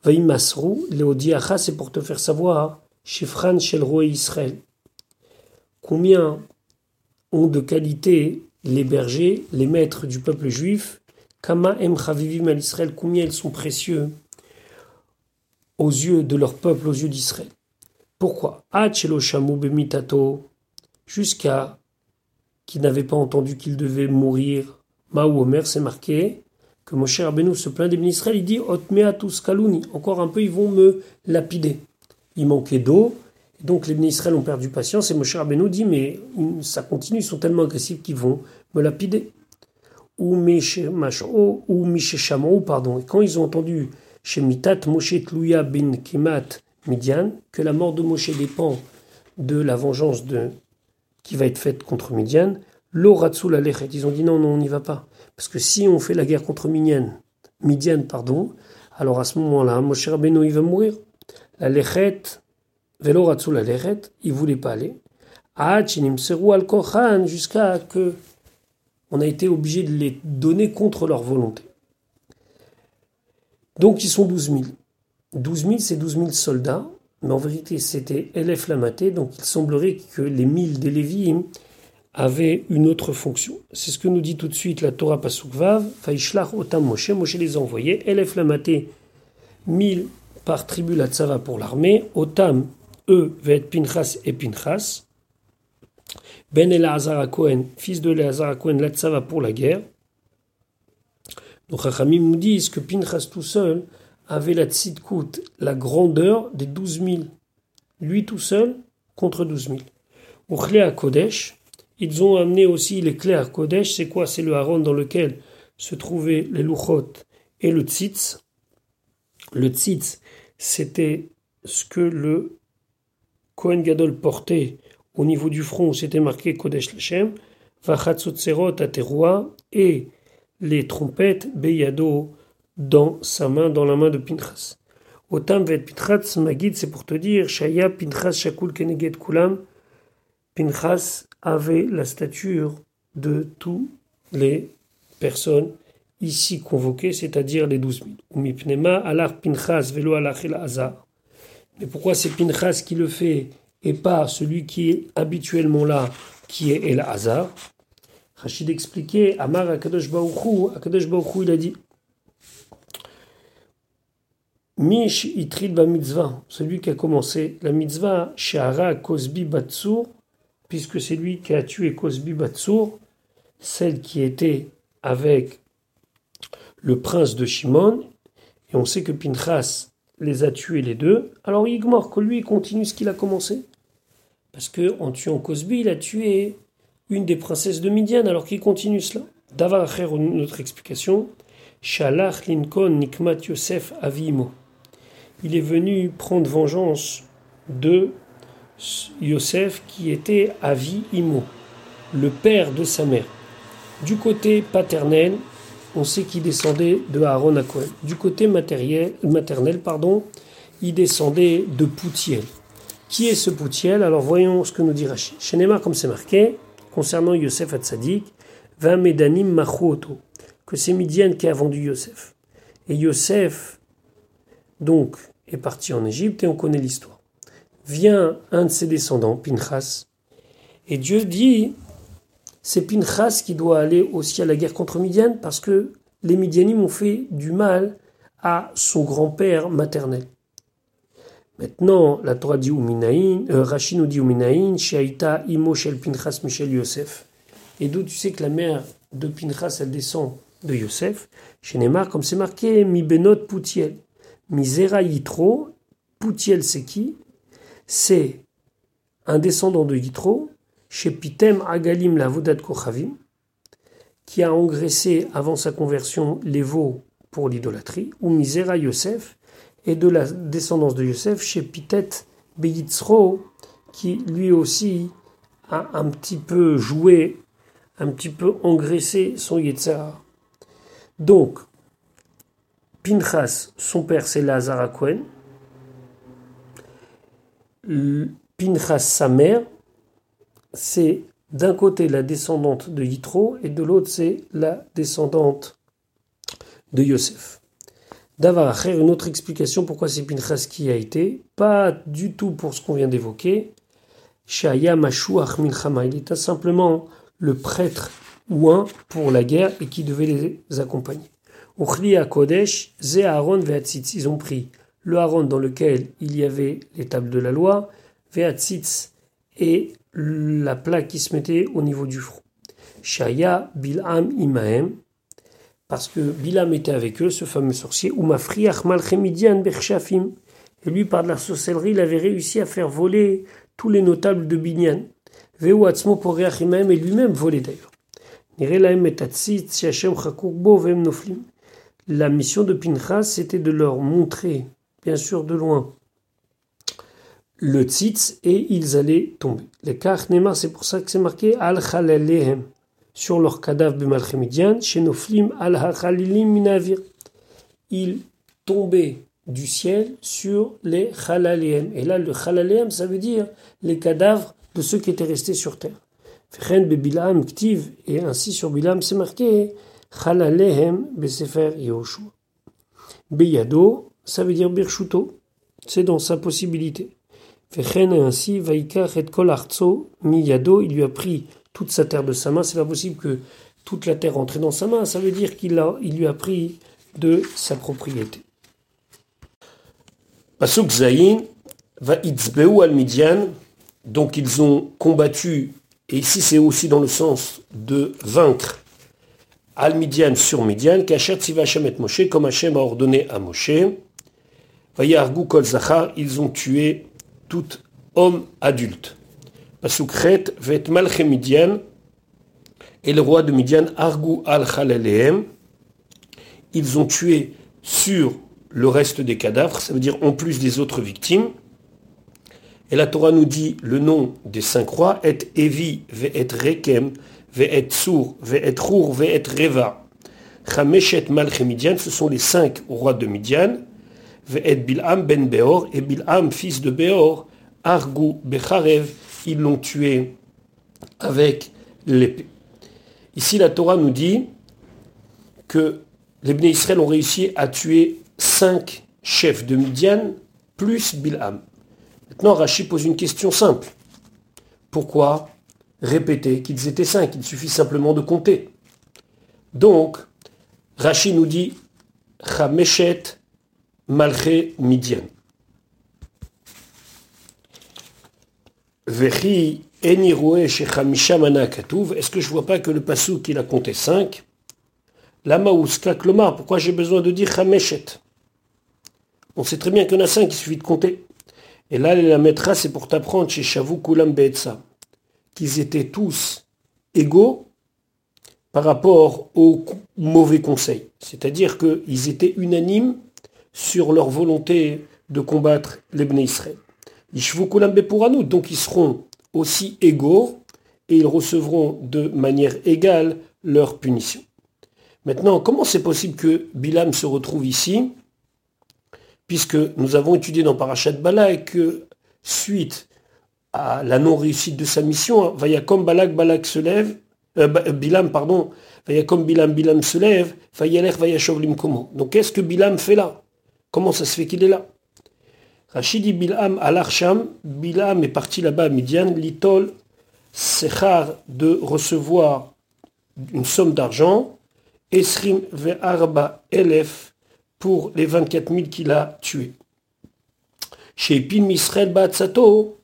Vaimasrou, Léodiacha, c'est pour te faire savoir Shifran chez le roi Israël. Combien ont de qualité les bergers, les maîtres du peuple juif? Kama em chavivim Israël, combien ils sont précieux aux yeux de leur peuple, aux yeux d'Israël? Pourquoi? Bemitato, jusqu'à qui n'avait pas entendu qu'il devait mourir. Maou Omer, c'est marqué que Moshe Rabbeinu se plaint des Israël, il dit Otmeatus kaluni, encore un peu ils vont me lapider il manquait d'eau. Donc les Israël ont perdu patience et Moshe Rabbeinu dit mais ça continue, ils sont tellement agressifs qu'ils vont me lapider. Ou ou pardon. Et quand ils ont entendu chez Mitat Moshe Tlouya bin Kemat Midian que la mort de Moshe dépend de la vengeance de, qui va être faite contre Midian, l'oratsul alechet. Ils ont dit non, non, on n'y va pas. Parce que si on fait la guerre contre Midian, Midian, pardon, alors à ce moment-là, Moshe Rabbeinu, il va mourir la lechet, velo la ils voulaient pas aller. al kochan, jusqu'à que on a été obligé de les donner contre leur volonté. Donc ils sont 12 000. 12 000, c'est 12 000 soldats, mais en vérité c'était Elef Lamaté, donc il semblerait que les 1000 des Lévi'im avaient une autre fonction. C'est ce que nous dit tout de suite la Torah Pasukvav, Faishlach Otam Moshe, Moshe les a envoyés, Elef Lamaté, 1000 par tribu la tzava pour l'armée, Otam, eux, va être Pinchas et Pinchas. Ben Elazar Cohen, fils de Elazar Cohen, la tzava pour la guerre. Donc Chachamim nous disent que Pinchas tout seul avait la tzidkout, la grandeur des douze mille. Lui tout seul contre douze mille. Au à Kodesh, ils ont amené aussi les clés à Kodesh. C'est quoi? C'est le haron dans lequel se trouvaient les luchot et le tzitz. Le tzitz, c'était ce que le Kohen Gadol portait au niveau du front, c'était marqué Kodesh Lashem, Vachatzotserot Ateroua, et les trompettes Beyado dans sa main, dans la main de Pinchas. Otam Vet Pinchas Magid, c'est pour te dire, Shaya Pinchas Shakul Keneged Kulam, Pinchas avait la stature de toutes les personnes ici convoqués, c'est-à-dire les douze mille. Pinchas velo Mais pourquoi c'est Pinchas qui le fait et pas celui qui est habituellement là, qui est El Hazar? Rachid expliquait, Amar Akadosh Baouchou, Akadosh Baouchou, il a dit Mish itrid ba mitzvah, celui qui a commencé la mitzvah, Shahara Kosbi Batsur, puisque c'est lui qui a tué Kosbi Batsur, celle qui était avec le prince de Shimon, et on sait que Pinchas les a tués les deux, alors Igmor, que lui continue ce qu'il a commencé. Parce que en tuant Cosby, il a tué une des princesses de Midian, alors qu'il continue cela. Davar une autre explication. Shalach Lincoln Nikmat Yosef Avimo. Il est venu prendre vengeance de Yosef qui était Avi Imo, le père de sa mère. Du côté paternel, on sait qu'il descendait de Aaron à Cohen. Du côté maternel, pardon, il descendait de Poutiel. Qui est ce Poutiel? Alors voyons ce que nous dit Rachid. Comme c'est marqué, concernant Yosef Hatzadik, va Medanim Machuoto, que c'est Midian qui a vendu Yosef. Et Yosef, donc, est parti en Égypte et on connaît l'histoire. Vient un de ses descendants, Pinchas, et Dieu dit c'est Pinchas qui doit aller aussi à la guerre contre Midian parce que les Midianim ont fait du mal à son grand-père maternel. Maintenant, la Torah dit Uminaïn, euh, Rashi nous dit Uminaïn, Shaita Imo Shel Pinchas Michel Yosef. Et d'où tu sais que la mère de Pinchas, elle descend de Yosef? Chez Neymar, comme c'est marqué, Mi Benot Poutiel. Misera Yitro, Poutiel c'est qui? C'est un descendant de Yitro, chez Pitem Agalim la Vodat Kochavim, qui a engraissé avant sa conversion les veaux pour l'idolâtrie, ou Misera Yosef, et de la descendance de Yosef chez Pitet Beyitzro, qui lui aussi a un petit peu joué, un petit peu engraissé son Yetzar. Donc, Pinchas, son père, c'est Cohen. Pinchas, sa mère, c'est d'un côté la descendante de Yitro et de l'autre c'est la descendante de Yosef. D'avoir une autre explication pourquoi c'est Pinchas qui a été, pas du tout pour ce qu'on vient d'évoquer. Shaya Mashuach Milchama, il était simplement le prêtre ou un pour la guerre et qui devait les accompagner. Uchli Kodesh, Ze Aaron ils ont pris le Aaron dans lequel il y avait les tables de la loi, Veatzitz et la plaque qui se mettait au niveau du front. Shaya Bil'am Imahem, parce que Bilam était avec eux, ce fameux sorcier, ou Mafriach Malchemidian Berchafim. Et lui, par de la sorcellerie, il avait réussi à faire voler tous les notables de Binyan. Veu Atzmo et lui-même volé d'ailleurs. La mission de Pinchas, c'était de leur montrer, bien sûr de loin, le tzitz et ils allaient tomber. Les Kachnema, c'est pour ça que c'est marqué Al Khalalehem sur leur cadavre Bemalchemidian, chez Noflim al Hachalilim Minavir. Ils tombaient du ciel sur les Khalalehem. Et là, le Khalalehem, ça veut dire les cadavres de ceux qui étaient restés sur terre. Fechen Bilam Ktiv, et ainsi sur Bilam, c'est marqué Khalalehem Besefer Yehoshua. Beyado, ça veut dire Birshuto, c'est dans sa possibilité. Ainsi, Vaikach et Miyado, il lui a pris toute sa terre de sa main. C'est pas possible que toute la terre entre dans sa main. Ça veut dire qu'il lui a pris de sa propriété. Pasuk Zayin va al Midian. Donc ils ont combattu, et ici c'est aussi dans le sens de vaincre al Midian sur Midian, kachat et Moshe, comme Hachem a ordonné à Moshe. Vayargu kol zachar, ils ont tué tout homme adulte. Pasukret vet malche Midian et le roi de Midian Argu al Khalalehem. Ils ont tué sur le reste des cadavres, ça veut dire en plus des autres victimes. Et la Torah nous dit le nom des cinq rois est Evi, et Rekem, et Tsur, et Rour, et Reva. Chameshet Malche Midian, ce sont les cinq rois de Midian. Ben et Bil'am, fils de Beor, Argu Becharev, ils l'ont tué avec l'épée. Ici, la Torah nous dit que les Bnei Israël ont réussi à tuer cinq chefs de Midian plus Bilham. Maintenant, Rachid pose une question simple. Pourquoi répéter qu'ils étaient cinq? Il suffit simplement de compter. Donc, Rachid nous dit Chameshet Malché Midian. Est-ce que je vois pas que le passou qu'il a compté 5 La maouska klomar, pourquoi j'ai besoin de dire chameshet On sait très bien qu'il y en a 5, il suffit de compter. Et là, la mettra, c'est pour t'apprendre chez Shavu Kulam qu'ils étaient tous égaux par rapport aux mauvais conseils. C'est-à-dire qu'ils étaient unanimes sur leur volonté de combattre les Bnei Israël nous, donc ils seront aussi égaux et ils recevront de manière égale leur punition. Maintenant, comment c'est possible que Bilam se retrouve ici Puisque nous avons étudié dans Parashat Balak que suite à la non-réussite de sa mission, comme Balak, Balak se lève, euh, Bilam, pardon, comme Bilam, Bilam se lève, Komo. Donc qu'est-ce que Bilam fait là? Comment ça se fait qu'il est là? Rachidi Bilham al-Arsham, Bilham est parti là-bas à Midian, Litol Sechar de recevoir une somme d'argent, Esrim Ve'arba Elef pour les 24 000 qu'il a tués. chez Pin Israël Batsato,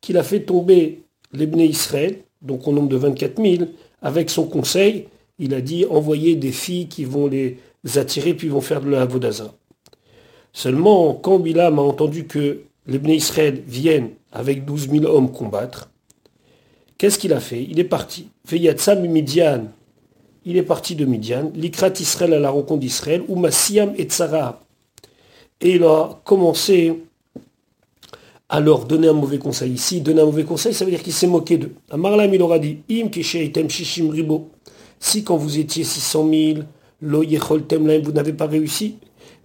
qu'il a fait tomber les Israël, donc au nombre de 24 000, avec son conseil, il a dit envoyer des filles qui vont les attirer puis vont faire de la. Seulement, quand Bilam a entendu que les Israël viennent avec 12 000 hommes combattre, qu'est-ce qu'il a fait? Il est parti. Veyatsam Midian, il est parti de Midian, l'Ikrat Israël à la rencontre d'Israël, ou Massiam et Tzara. Et il a commencé à leur donner un mauvais conseil. Ici, donner un mauvais conseil, ça veut dire qu'il s'est moqué d'eux. Amarlam, il aura dit, Im Shishim Ribo. Si quand vous étiez 600 000, Lo vous n'avez pas réussi,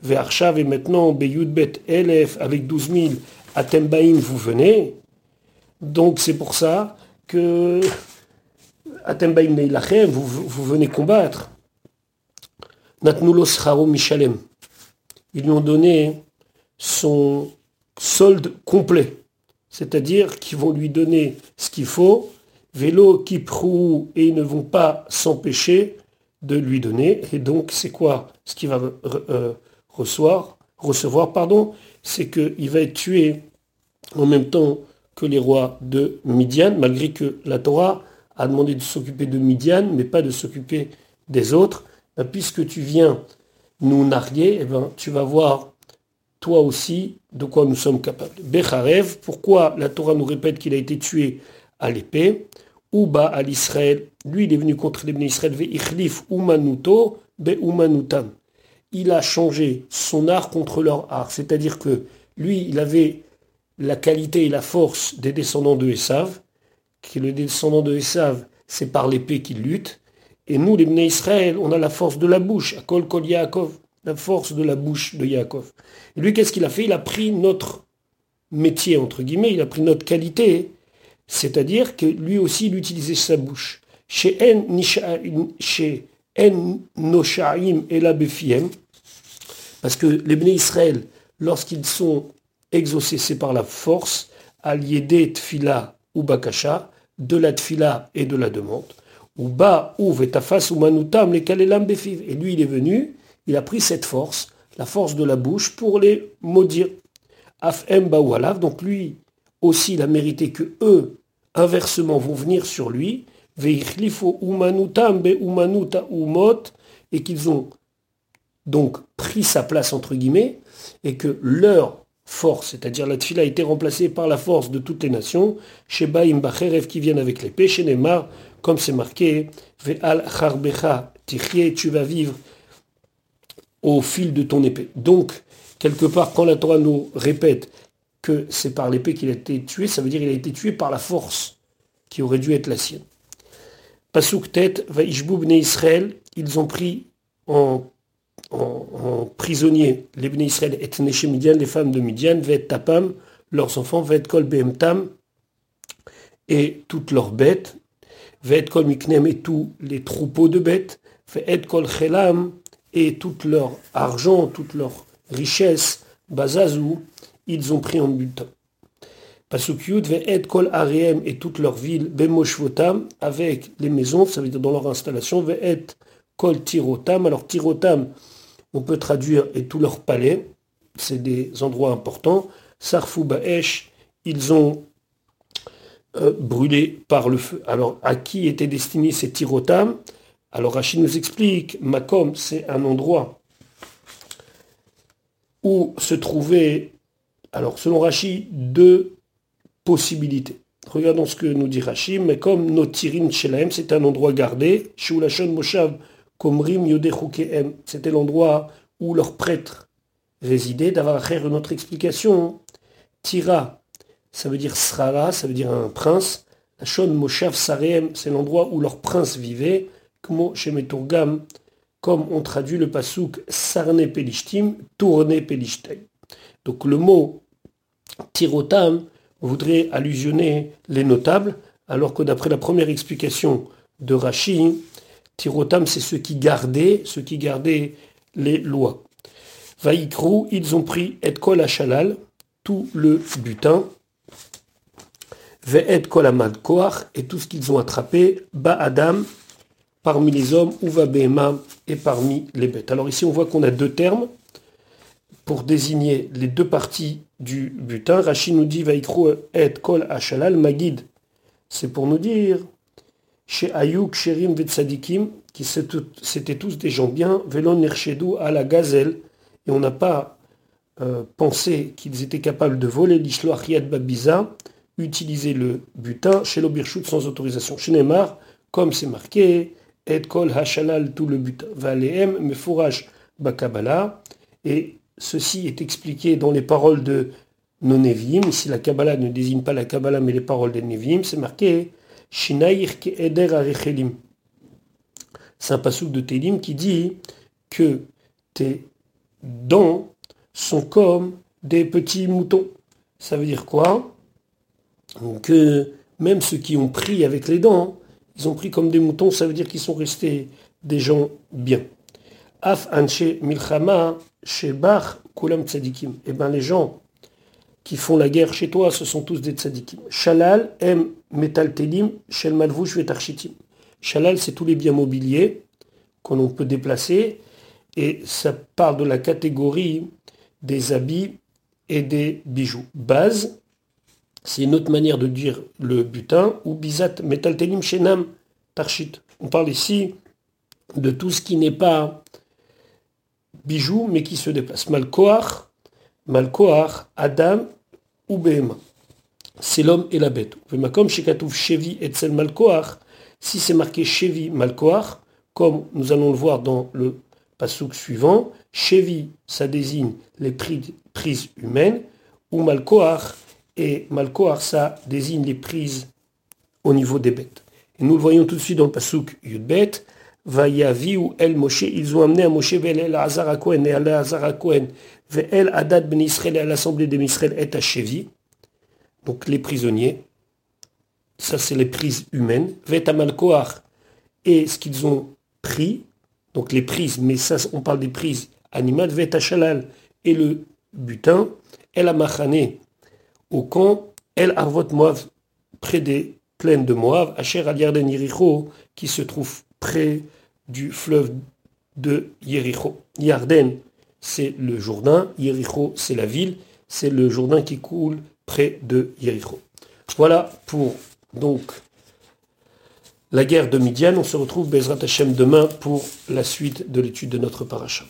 Ve'arshav et maintenant, Beyudbet Elef avec 12 000, Atembaim, vous venez. Donc c'est pour ça que Atembaim Neilachem, vous, vous venez combattre. Natnulos Charo Michalem. Ils lui ont donné son solde complet. C'est-à-dire qu'ils vont lui donner ce qu'il faut, vélo qui prou, et ils ne vont pas s'empêcher de lui donner. Et donc, c'est quoi ce qu'il va euh, recevoir, pardon, C'est qu'il va être tué en même temps que les rois de Midian, malgré que la Torah a demandé de s'occuper de Midian, mais pas de s'occuper des autres. Ben, puisque tu viens nous narguer, eh ben, tu vas voir toi aussi de quoi nous sommes capables. Becharev, pourquoi la Torah nous répète qu'il a été tué à l'épée? Uba à l'Israël, lui il est venu contre les Israël, ve'ichlif umanuto be umanutam. Il a changé son art contre leur art, c'est-à-dire que lui il avait la qualité et la force des descendants de Esav, qui le descendant de Esav, c'est par l'épée qu'il lutte, et nous les Israël, on a la force de la bouche, à Kol Kol Yaakov la force de la bouche de Yaakov. Et lui, qu'est-ce qu'il a fait? Il a pris notre métier, entre guillemets, il a pris notre qualité, c'est-à-dire que lui aussi, il utilisait sa bouche. Chez En, chez en Noshaim et la parce que les Bnei Israël, lorsqu'ils sont exaucés, par la force, des tfila ou bakasha, de la tfila et de la demande, ou ba ou vetafas ou manutam les kalelam. Et lui, il est venu, il a pris cette force, la force de la bouche, pour les maudire. Afem donc lui aussi, il a mérité que eux, inversement, vont venir sur lui, Et qu'ils ont donc pris sa place, entre guillemets, et que leur force, c'est-à-dire la tfila, a été remplacée par la force de toutes les nations, Sheba Imbacherev qui viennent avec l'épée, chez Neymar, comme c'est marqué, Ve'al Charbecha tu vas vivre au fil de ton épée. Donc, quelque part, quand la Torah nous répète que c'est par l'épée qu'il a été tué, ça veut dire qu'il a été tué par la force qui aurait dû être la sienne. Pasuk tête, Vaishboub Israël, ils ont pris en, prisonnier les Bnei Israël et Midian, les femmes de Midian, Vet Tapam, leurs enfants, Vet Kol Behemtam, et toutes leurs bêtes, Vet Kol Miknem et tous les troupeaux de bêtes, Vet Kol Chelam, et tout leur argent, toute leur richesse, Bazazou, ils ont pris en butin. Pasuk Ve'et Kol Ariem et toute leur ville, Bemoshvotam, avec les maisons, ça veut dire dans leur installation, Ve'et Kol Tirotam. Alors Tirotam, on peut traduire et tout leur palais, c'est des endroits importants. Sarfou Baesh, ils ont euh, brûlé par le feu. Alors à qui étaient destinés ces Tirotam? Alors Rachid nous explique, Makom, c'est un endroit où se trouvaient, alors selon Rachid, deux possibilités. Regardons ce que nous dit Rachid, Makom, Notirim Shelaem, c'est un endroit gardé, Shulashon Moshav, Komrim Yodechukeem, c'était l'endroit où leurs prêtres résidaient. D'avoir une autre explication, Tira, ça veut dire Srara, ça veut dire un prince. Shon Moshav Sarem, c'est l'endroit où leur prince vivait chez Meturgam, comme on traduit le pasouk Sarne Pelishtim, tourné Pelishtim. Donc le mot Tirotam voudrait allusionner les notables, alors que d'après la première explication de Rashi, Tirotam c'est ceux qui gardaient, ceux qui gardaient les lois. Vaïkrou, ils ont pris et kol Shalal, tout le butin, amad koach, et tout ce qu'ils ont attrapé, ba Adam, parmi les hommes, ou va et parmi les bêtes. Alors ici, on voit qu'on a deux termes. Pour désigner les deux parties du butin. Rachid nous dit et kol ashalal magid. C'est pour nous dire chez Ayuk, Sherim Vetsadikim, qui c'était tous des gens bien, Velon Nershedou à la gazelle, et on n'a pas euh, pensé qu'ils étaient capables de voler l'Ishloach Yad Babiza, utiliser le butin chez l'Obirchut sans autorisation. Chez Neymar, comme c'est marqué, Et Kol Hashalal, tout le butin, Valéem, Mefourach Bakabala, et ceci est expliqué dans les paroles de nos Nevi'im. Si la Kabbalah ne désigne pas la Kabbalah mais les paroles des Nevi'im, c'est marqué Shinaïr Eder Arechelim. C'est un pasouk de Télim qui dit que tes dents sont comme des petits moutons. Ça veut dire quoi? Que même ceux qui ont pris avec les dents, ils ont pris comme des moutons, ça veut dire qu'ils sont restés des gens bien. Af anche milchama shebach kulam tzadikim. Eh bien les gens qui font la guerre chez toi, ce sont tous des tzadikim. Shalal em metal telim shel malvush vetarchitim. Shalal, c'est tous les biens mobiliers qu'on peut déplacer et ça parle de la catégorie des habits et des bijoux. Base, c'est une autre manière de dire le butin, ou bizat metaltelim shenam tarchit. On parle ici de tout ce qui n'est pas bijoux, mais qui se déplace. Malkoar, Malkoar, Adam ou Behema. C'est l'homme et la bête. Shekatouf Chevi si c'est marqué Chevi Malkoar, comme nous allons le voir dans le pasouk suivant, Chevi, ça désigne les prises humaines, ou Malkoar, et Malkoar, ça désigne les prises au niveau des bêtes. Et nous le voyons tout de suite dans le pasouk Yudbet, Ou El Moshe, ils ont amené à Moshe El Azar et à Azar El Adad Ben Israël à l'assemblée des Israël et à Chevi, donc les prisonniers, ça c'est les prises humaines, Vet Malkoar, et ce qu'ils ont pris, donc les prises, mais ça on parle des prises animales, Vet Shalal et le butin, El Amachane au camp, El Arvot Moav, près des plaines de Moav, Asher al Yarden qui se trouve près du fleuve de Yericho. Yarden, c'est le Jourdain, Yericho, c'est la ville, c'est le Jourdain qui coule près de Yericho. Voilà pour donc la guerre de Midian. On se retrouve Bezrat Hashem demain pour la suite de l'étude de notre paracha.